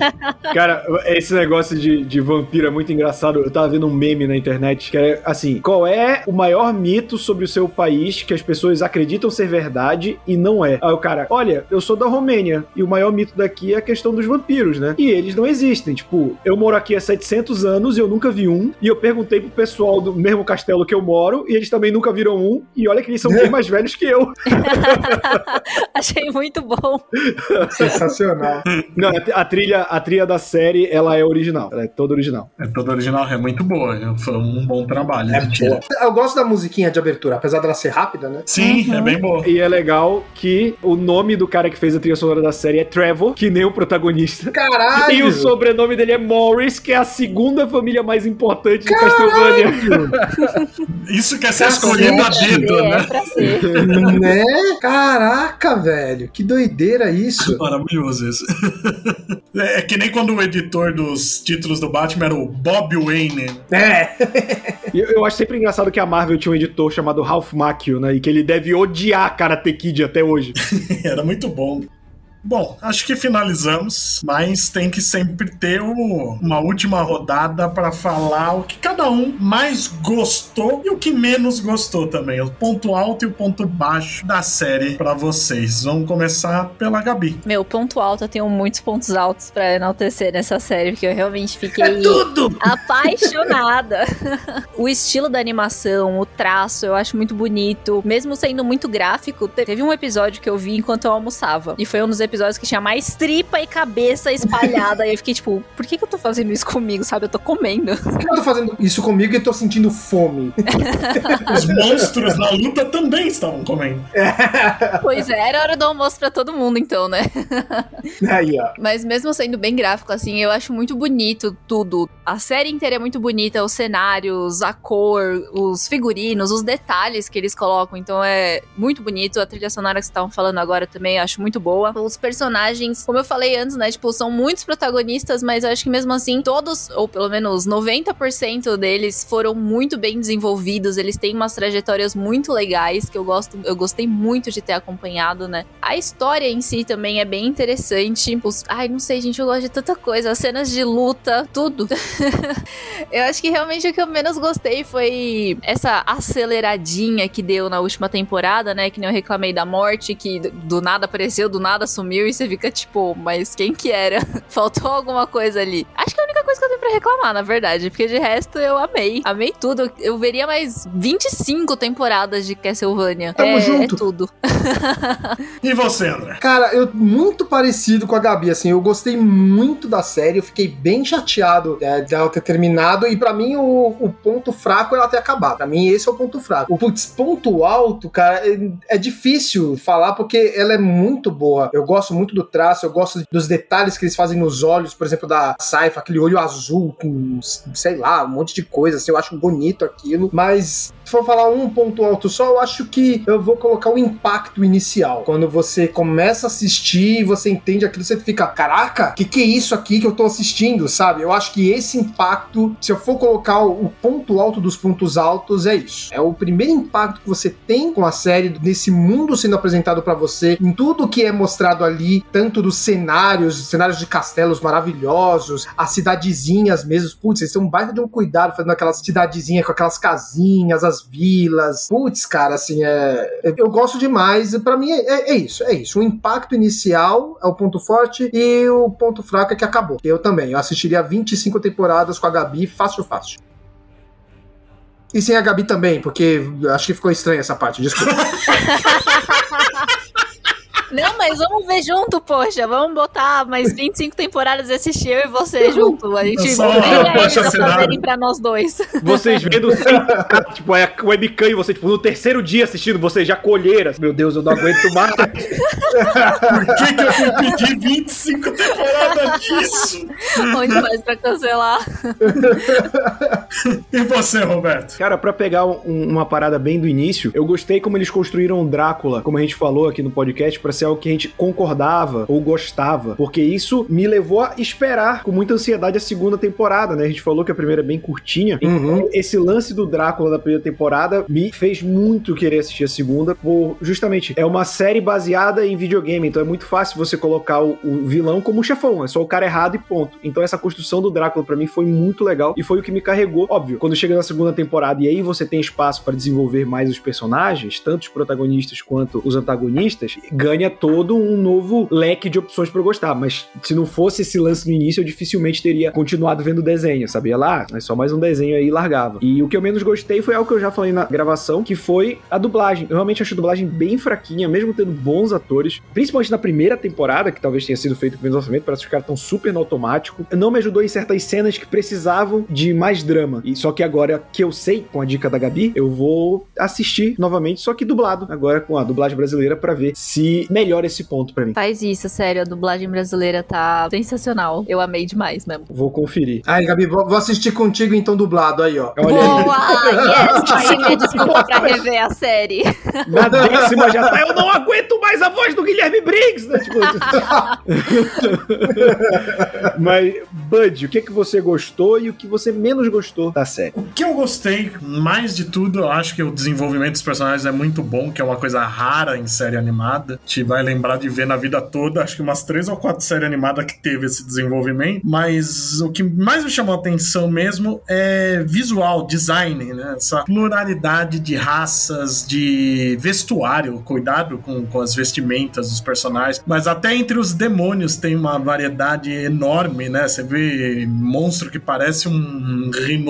C: Cara, esse negócio de, de vampiro é muito engraçado. Eu tava vendo um meme na internet que é assim: qual é o maior mito sobre o seu país que as pessoas acreditam ser verdade e não é? Aí o cara, olha, eu sou da Romênia e o maior mito daqui é a questão dos vampiros, né? E eles não existem. Tipo, eu moro aqui há 700 anos e eu nunca vi um. E eu perguntei pro pessoal do mesmo castelo que eu moro e eles também nunca viram um. E olha que eles são bem mais velhos que eu.
B: Achei muito bom.
D: Sensacional.
C: Não, a trilha, a trilha da série, ela é original. É toda original.
A: É toda original, é muito boa. Foi um bom trabalho.
D: É boa. Eu gosto da musiquinha de abertura, apesar dela ser rápida, né?
A: Sim, é uhum. é bem boa.
C: E é legal que o nome do cara que fez a trilha sonora da série é Trevor, que nem o protagonista.
D: Caralho!
C: E o sobrenome dele é Morris, que é a segunda família mais importante de Castlevania.
A: Isso quer ser escolhido a dedo, é, né? Pra ser.
D: né? Caraca, velho. Que doideira isso.
A: Maravilhoso isso. É que nem quando o editor dos títulos do Batman era o Bob Wayne.
D: É.
C: eu, eu acho sempre engraçado que a Marvel tinha um editor chamado Ralph Macchio, né? E que ele deve odiar Karate Kid até hoje.
A: era muito bom. Bom, acho que finalizamos, mas tem que sempre ter o, uma última rodada para falar o que cada um mais gostou e o que menos gostou também, o ponto alto e o ponto baixo da série para vocês. Vamos começar pela Gabi.
B: Meu ponto alto, eu tenho muitos pontos altos para enaltecer nessa série, porque eu realmente fiquei é
D: tudo!
B: apaixonada. o estilo da animação, o traço, eu acho muito bonito, mesmo sendo muito gráfico. Teve um episódio que eu vi enquanto eu almoçava, e foi um dos episódios episódios que tinha mais tripa e cabeça espalhada. e eu fiquei tipo, por que, que eu tô fazendo isso comigo, sabe? Eu tô comendo.
D: Por que eu tô fazendo isso comigo e tô sentindo fome?
A: Os monstros na luta também estavam comendo.
B: Pois é, era hora do almoço pra todo mundo, então, né?
D: Aí, ó.
B: Mas mesmo sendo bem gráfico, assim, eu acho muito bonito tudo. A série inteira é muito bonita, os cenários, a cor, os figurinos, os detalhes que eles colocam. Então é muito bonito. A trilha sonora que vocês estavam falando agora também eu acho muito boa. Os personagens, como eu falei antes, né? Tipo, são muitos protagonistas, mas eu acho que mesmo assim, todos, ou pelo menos 90% deles, foram muito bem desenvolvidos. Eles têm umas trajetórias muito legais que eu gosto, eu gostei muito de ter acompanhado, né? A história em si também é bem interessante. Os, ai, não sei, gente, eu gosto de tanta coisa. As cenas de luta, tudo. eu acho que realmente o que eu menos gostei foi essa aceleradinha que deu na última temporada, né? Que nem eu reclamei da morte, que do nada apareceu, do nada sumiu e você fica tipo, mas quem que era? Faltou alguma coisa ali. Acho que é a única coisa que eu tenho pra reclamar, na verdade, porque de resto eu amei. Amei tudo. Eu veria mais 25 temporadas de Castlevania.
D: Tamo
B: é,
D: junto.
B: é tudo.
A: E você, André?
D: Cara, eu muito parecido com a Gabi, assim, eu gostei muito da série, eu fiquei bem chateado é, dela ter terminado, e pra mim o, o ponto fraco é ela ter acabado. Pra mim esse é o ponto fraco. O putz, ponto alto, cara, é, é difícil falar porque ela é muito boa. Eu gosto muito do traço, eu gosto dos detalhes que eles fazem nos olhos, por exemplo, da Saifa, aquele olho azul com, sei lá, um monte de coisa, assim, eu acho bonito aquilo, mas se for falar um ponto alto só, eu acho que eu vou colocar o impacto inicial. Quando você começa a assistir e você entende aquilo, você fica, caraca, que que é isso aqui que eu tô assistindo, sabe? Eu acho que esse impacto, se eu for colocar o ponto alto dos pontos altos, é isso. É o primeiro impacto que você tem com a série, nesse mundo sendo apresentado pra você, em tudo que é mostrado ali, tanto dos cenários, cenários de castelos maravilhosos, as cidadezinhas mesmo. Putz, eles têm um baita de um cuidado fazendo aquelas cidadezinhas com aquelas casinhas, as vilas. Putz, cara, assim, é. Eu gosto demais. Pra mim é, é- é isso, é isso. O impacto inicial é o ponto forte e o ponto fraco é que acabou. Eu também. Eu assistiria 25 temporadas com a Gabi, fácil, fácil. E sem a Gabi também, porque acho que ficou estranha essa parte, desculpa.
B: Não, mas vamos ver junto, poxa. Vamos botar mais 25 temporadas e assistir eu e você junto. A gente fazerem pra nós dois.
C: Vocês vendo sem tipo, é a webcam e você, tipo, no terceiro dia assistindo, você já colheram. Meu Deus, eu não aguento mais.
A: Por que, que eu fui pedir 25 temporadas disso?
B: Onde mais pra cancelar?
A: E você, Roberto?
C: Cara, pra pegar um- uma parada bem do início, eu gostei como eles construíram o Drácula, como a gente falou aqui no podcast, pra ser algo que a gente concordava ou gostava, porque isso me levou a esperar com muita ansiedade a segunda temporada, né? A gente falou que a primeira é bem curtinha,
D: Uhum.
C: esse lance do Drácula da primeira temporada me fez muito querer assistir a segunda, por justamente é uma série baseada em videogame, então é muito fácil você colocar o, o vilão como chefão, é só o cara errado e ponto. Então essa construção do Drácula pra mim foi muito legal e foi o que me carregou. Óbvio, quando chega na segunda temporada e aí você tem espaço pra desenvolver mais os personagens, tanto os protagonistas quanto os antagonistas, ganha todo um novo leque de opções eu gostar. Mas se não fosse esse lance no início, eu dificilmente teria continuado vendo o desenho, sabia lá? É só mais um desenho aí largava. E o que eu menos gostei foi algo que eu já falei na gravação, que foi a dublagem. Eu realmente achei a dublagem bem fraquinha, mesmo tendo bons atores, principalmente na primeira temporada, que talvez tenha sido feito com menos orçamento, parece que os caras estão super no automático. Não me ajudou em certas cenas que precisavam de mais drama. E só que agora que eu sei, com a dica da Gabi, eu vou assistir novamente, só que dublado, agora com a dublagem brasileira, pra ver se melhora esse ponto pra mim.
B: Faz isso, sério. A dublagem brasileira tá sensacional. Eu amei demais mesmo.
C: Vou conferir.
D: Aí, Gabi, vou vou assistir contigo então dublado aí, ó.
C: Olha aí.
B: Boa! Yes! Aí minha desculpa pra rever a série.
C: Na décima já tá. Eu não aguento mais a voz do Guilherme Briggs! Né? Tipo, Mas, Bud, o que, que você gostou e o que você menos gostou da série?
A: O que eu gostei mais de tudo, eu acho que o desenvolvimento dos personagens é muito bom, que é uma coisa rara em série animada. A gente vai lembrar de ver na vida toda, acho que umas três ou quatro séries animadas que teve esse desenvolvimento. Mas o que mais me chamou a atenção mesmo é visual, design, né? Essa pluralidade de raças, de vestuário, cuidado com, com as vestimentas dos personagens. Mas até entre os demônios tem uma variedade enorme, né? Você vê monstro que parece um rinoceronte,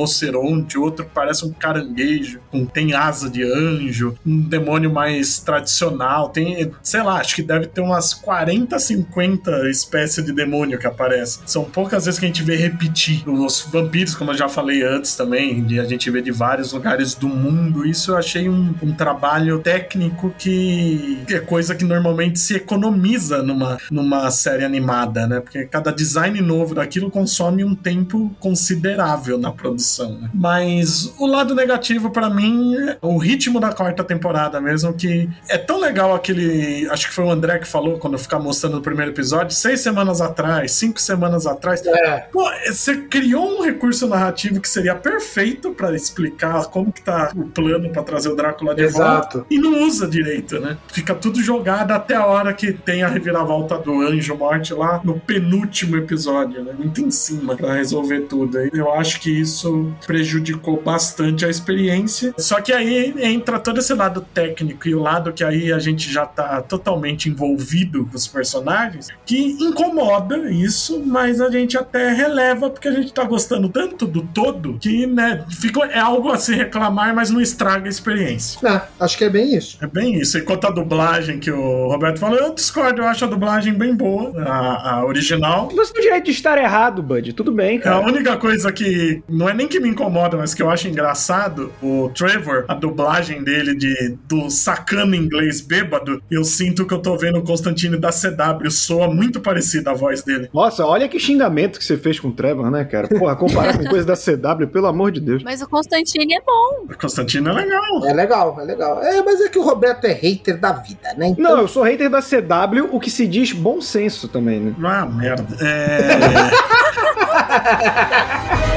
A: outro que parece um caranguejo, com, tem asa de anjo, um demônio mais tradicional, tem, sei lá, acho que deve ter umas 40, 50 espécies de demônio que aparecem. São poucas vezes que a gente vê repetir. Os vampiros, como eu já falei antes também, a gente vê de vários lugares do mundo, isso eu achei um, um trabalho técnico que é coisa que normalmente se economiza numa, numa série animada, né? Porque cada design novo daquilo consome um tempo considerável na produção. Né? Mas o lado negativo para mim é o ritmo da quarta temporada mesmo, que é tão legal aquele. Acho que foi o André que falou quando ficar mostrando o primeiro episódio, seis semanas atrás, cinco semanas atrás. É. Pô, você criou um recurso narrativo que seria perfeito para explicar como que tá o plano para trazer o Drácula de Exato. volta. E não usa direito, né? Fica tudo jogado até a hora que tem a reviravolta do Anjo Morte lá no penúltimo episódio, né? Muito em cima para resolver tudo. Eu acho que isso prejudicou bastante a experiência. Só que aí entra todo esse lado técnico e o lado que aí a gente já tá totalmente envolvido com os personagens, que incomoda isso, mas a gente até releva porque a gente tá gostando tanto do todo que, né, fica, é algo a se reclamar, mas não estraga a experiência.
D: É, acho que é bem isso.
A: É bem isso. E quanto à dublagem que o Roberto falou, eu discordo, eu acho a dublagem bem boa, a, a original.
C: Você tem direito de estar errado, Bud, tudo bem, cara.
A: A única coisa que não é nem que me incomoda, mas que eu acho engraçado, o Trevor, a dublagem dele de do sacano inglês bêbado, eu sinto que eu tô vendo o Constantine da CW, soa muito parecida a voz dele.
C: Nossa, olha que xingamento que você fez com o Trevor, né, cara? Porra, comparar com coisa da CW, pelo amor de Deus.
B: Mas o Constantine é bom.
A: O Constantine é legal.
D: É legal, é legal. É, mas é que o Roberto é hater da vida, né?
C: Então... Não, eu sou hater da CW, o que se diz bom senso também, né?
A: Ah, merda. É.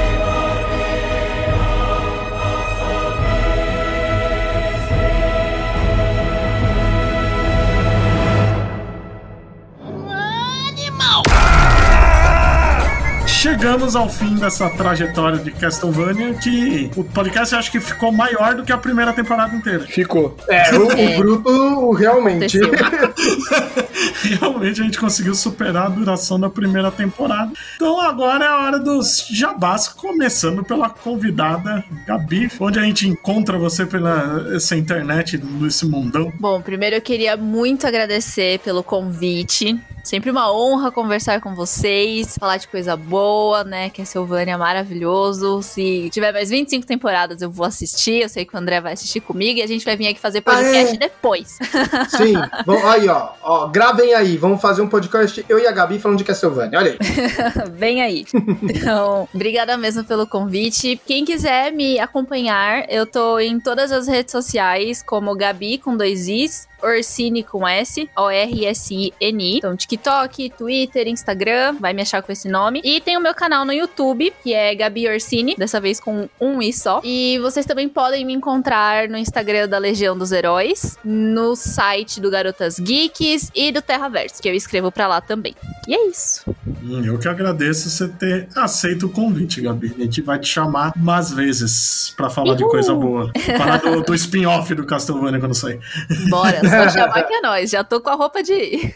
A: chegamos ao fim dessa trajetória de Castlevania que o podcast acho que ficou maior do que a primeira temporada inteira.
C: Ficou.
D: É, o, o Bruto realmente.
A: realmente a gente conseguiu superar a duração da primeira temporada. Então agora é a hora dos jabás, começando pela convidada Gabi, onde a gente encontra você pela essa internet, nesse mundão.
B: Bom, primeiro eu queria muito agradecer pelo convite. Sempre uma honra conversar com vocês, falar de coisa boa, né? Que a Silvânia é maravilhoso. Se tiver mais 25 temporadas, eu vou assistir. Eu sei que o André vai assistir comigo e a gente vai vir aqui fazer podcast ah, é? depois.
D: Sim. Bom, aí, ó, ó. Gravem aí. Vamos fazer um podcast, eu e a Gabi, falando de Castlevania. Olha
B: aí. Vem aí. Então, obrigada mesmo pelo convite. Quem quiser me acompanhar, eu tô em todas as redes sociais, como Gabi com dois Is, Orsini com S, O-R-S-I-N-I. Então, TikTok, Twitter, Instagram, vai me achar com esse nome. E tem o meu canal no YouTube, que é Gabi Orsini, dessa vez com um I só. E vocês também podem me encontrar no Instagram da Legião dos Heróis, no site do Garotas Geeks e do Terraverso, que eu escrevo pra lá também. E é isso.
A: Hum, eu que agradeço você ter aceito o convite, Gabi. A gente vai te chamar mais vezes pra falar Uhul. de coisa boa. Falar do, do spin-off do Castlevania quando sair.
B: Bora, só chamar que é nós. Já tô com a roupa de ir.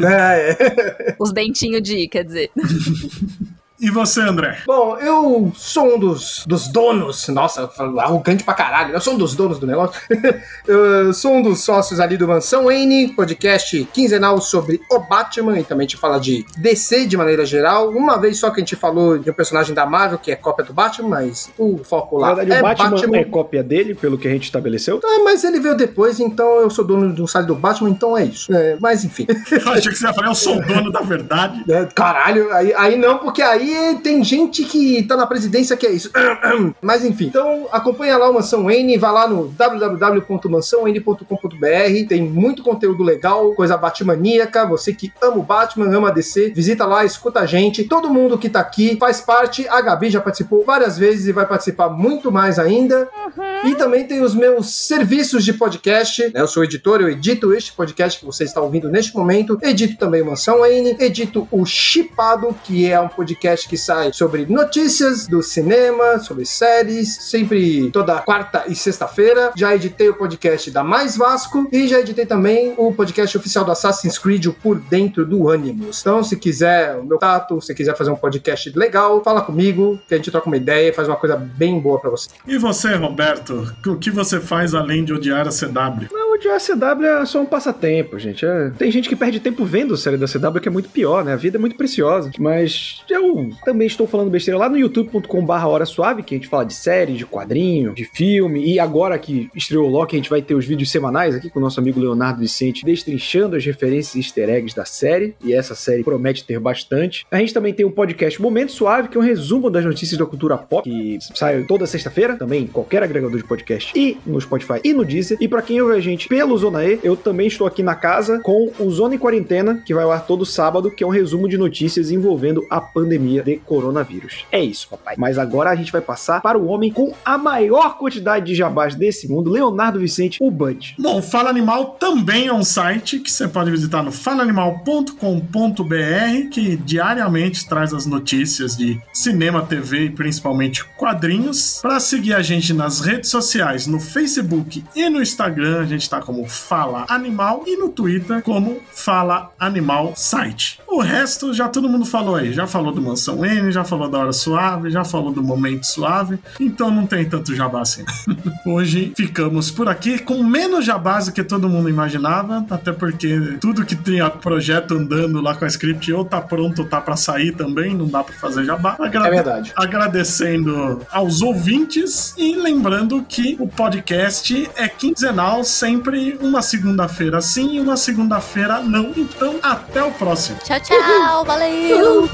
B: É, é. Os dentinhos de ir, quer dizer.
A: E você, André?
D: Bom, eu sou um dos, dos donos. Nossa, arrogante pra caralho. Eu sou um dos donos do negócio. eu sou um dos sócios ali do Mansão N, podcast quinzenal sobre o Batman. E também a gente fala de DC de maneira geral. Uma vez só que a gente falou de um personagem da Marvel que é cópia do Batman, mas o foco lá. Na verdade,
C: é o Batman, Batman, é cópia dele, pelo que a gente estabeleceu.
D: É, mas ele veio depois, então eu sou dono do site do Batman, então é isso. É, mas enfim.
A: eu achei que você ia falar, eu sou dono da verdade.
D: É, caralho, aí, aí não, porque aí tem gente que tá na presidência que é isso. Mas enfim, então acompanha lá o Mansão N, vai lá no www.mansãon.com.br, tem muito conteúdo legal, coisa batmaníaca, você que ama o Batman, ama a DC, visita lá, escuta a gente, todo mundo que tá aqui faz parte, a Gabi já participou várias vezes e vai participar muito mais ainda. Uhum. E também tem os meus serviços de podcast, né? eu sou editor, eu edito este podcast que você está ouvindo neste momento, edito também o Mansão N, edito o Chipado, que é um podcast podcast que sai sobre notícias do cinema, sobre séries, sempre toda quarta e sexta-feira. Já editei o podcast da Mais Vasco e já editei também o podcast oficial do Assassin's Creed, o Por Dentro do Animus. Então, se quiser o meu tato, se quiser fazer um podcast legal, fala comigo, que a gente troca uma ideia e faz uma coisa bem boa para você.
A: E você, Roberto, o que você faz além de odiar a CW?
C: Não, a CW é só um passatempo, gente. É... Tem gente que perde tempo vendo série da CW, que é muito pior, né? A vida é muito preciosa. Mas eu também estou falando besteira lá no youtube.com/barra Hora Suave, que a gente fala de série, de quadrinho, de filme. E agora que estreou o Loki, a gente vai ter os vídeos semanais aqui com o nosso amigo Leonardo Vicente, destrinchando as referências e easter eggs da série. E essa série promete ter bastante. A gente também tem um podcast Momento Suave, que é um resumo das notícias da cultura pop, que sai toda sexta-feira, também em qualquer agregador de podcast e no Spotify e no Deezer. E para quem ouve a gente pelo Zona E, eu também estou aqui na casa com o Zona em Quarentena, que vai ao ar todo sábado, que é um resumo de notícias envolvendo a pandemia de coronavírus. É isso, papai. Mas agora a gente vai passar para o homem com a maior quantidade de jabás desse mundo, Leonardo Vicente, o Bud.
A: Bom, Fala Animal também é um site que você pode visitar no falaanimal.com.br, que diariamente traz as notícias de cinema, TV e principalmente quadrinhos. Para seguir a gente nas redes sociais, no Facebook e no Instagram, a gente está como Fala Animal e no Twitter como Fala Animal Site. O resto já todo mundo falou aí, já falou do Mansão N, já falou da Hora Suave, já falou do Momento Suave, então não tem tanto jabá assim. Hoje ficamos por aqui com menos jabás do que todo mundo imaginava, até porque tudo que tinha projeto andando lá com a script ou tá pronto ou tá para sair também, não dá para fazer jabá.
D: Agrade é verdade.
A: Agradecendo aos ouvintes e lembrando que o podcast é quinzenal, sempre uma segunda-feira sim e uma segunda-feira não. Então, até o próximo.
B: Tchau, tchau. Valeu.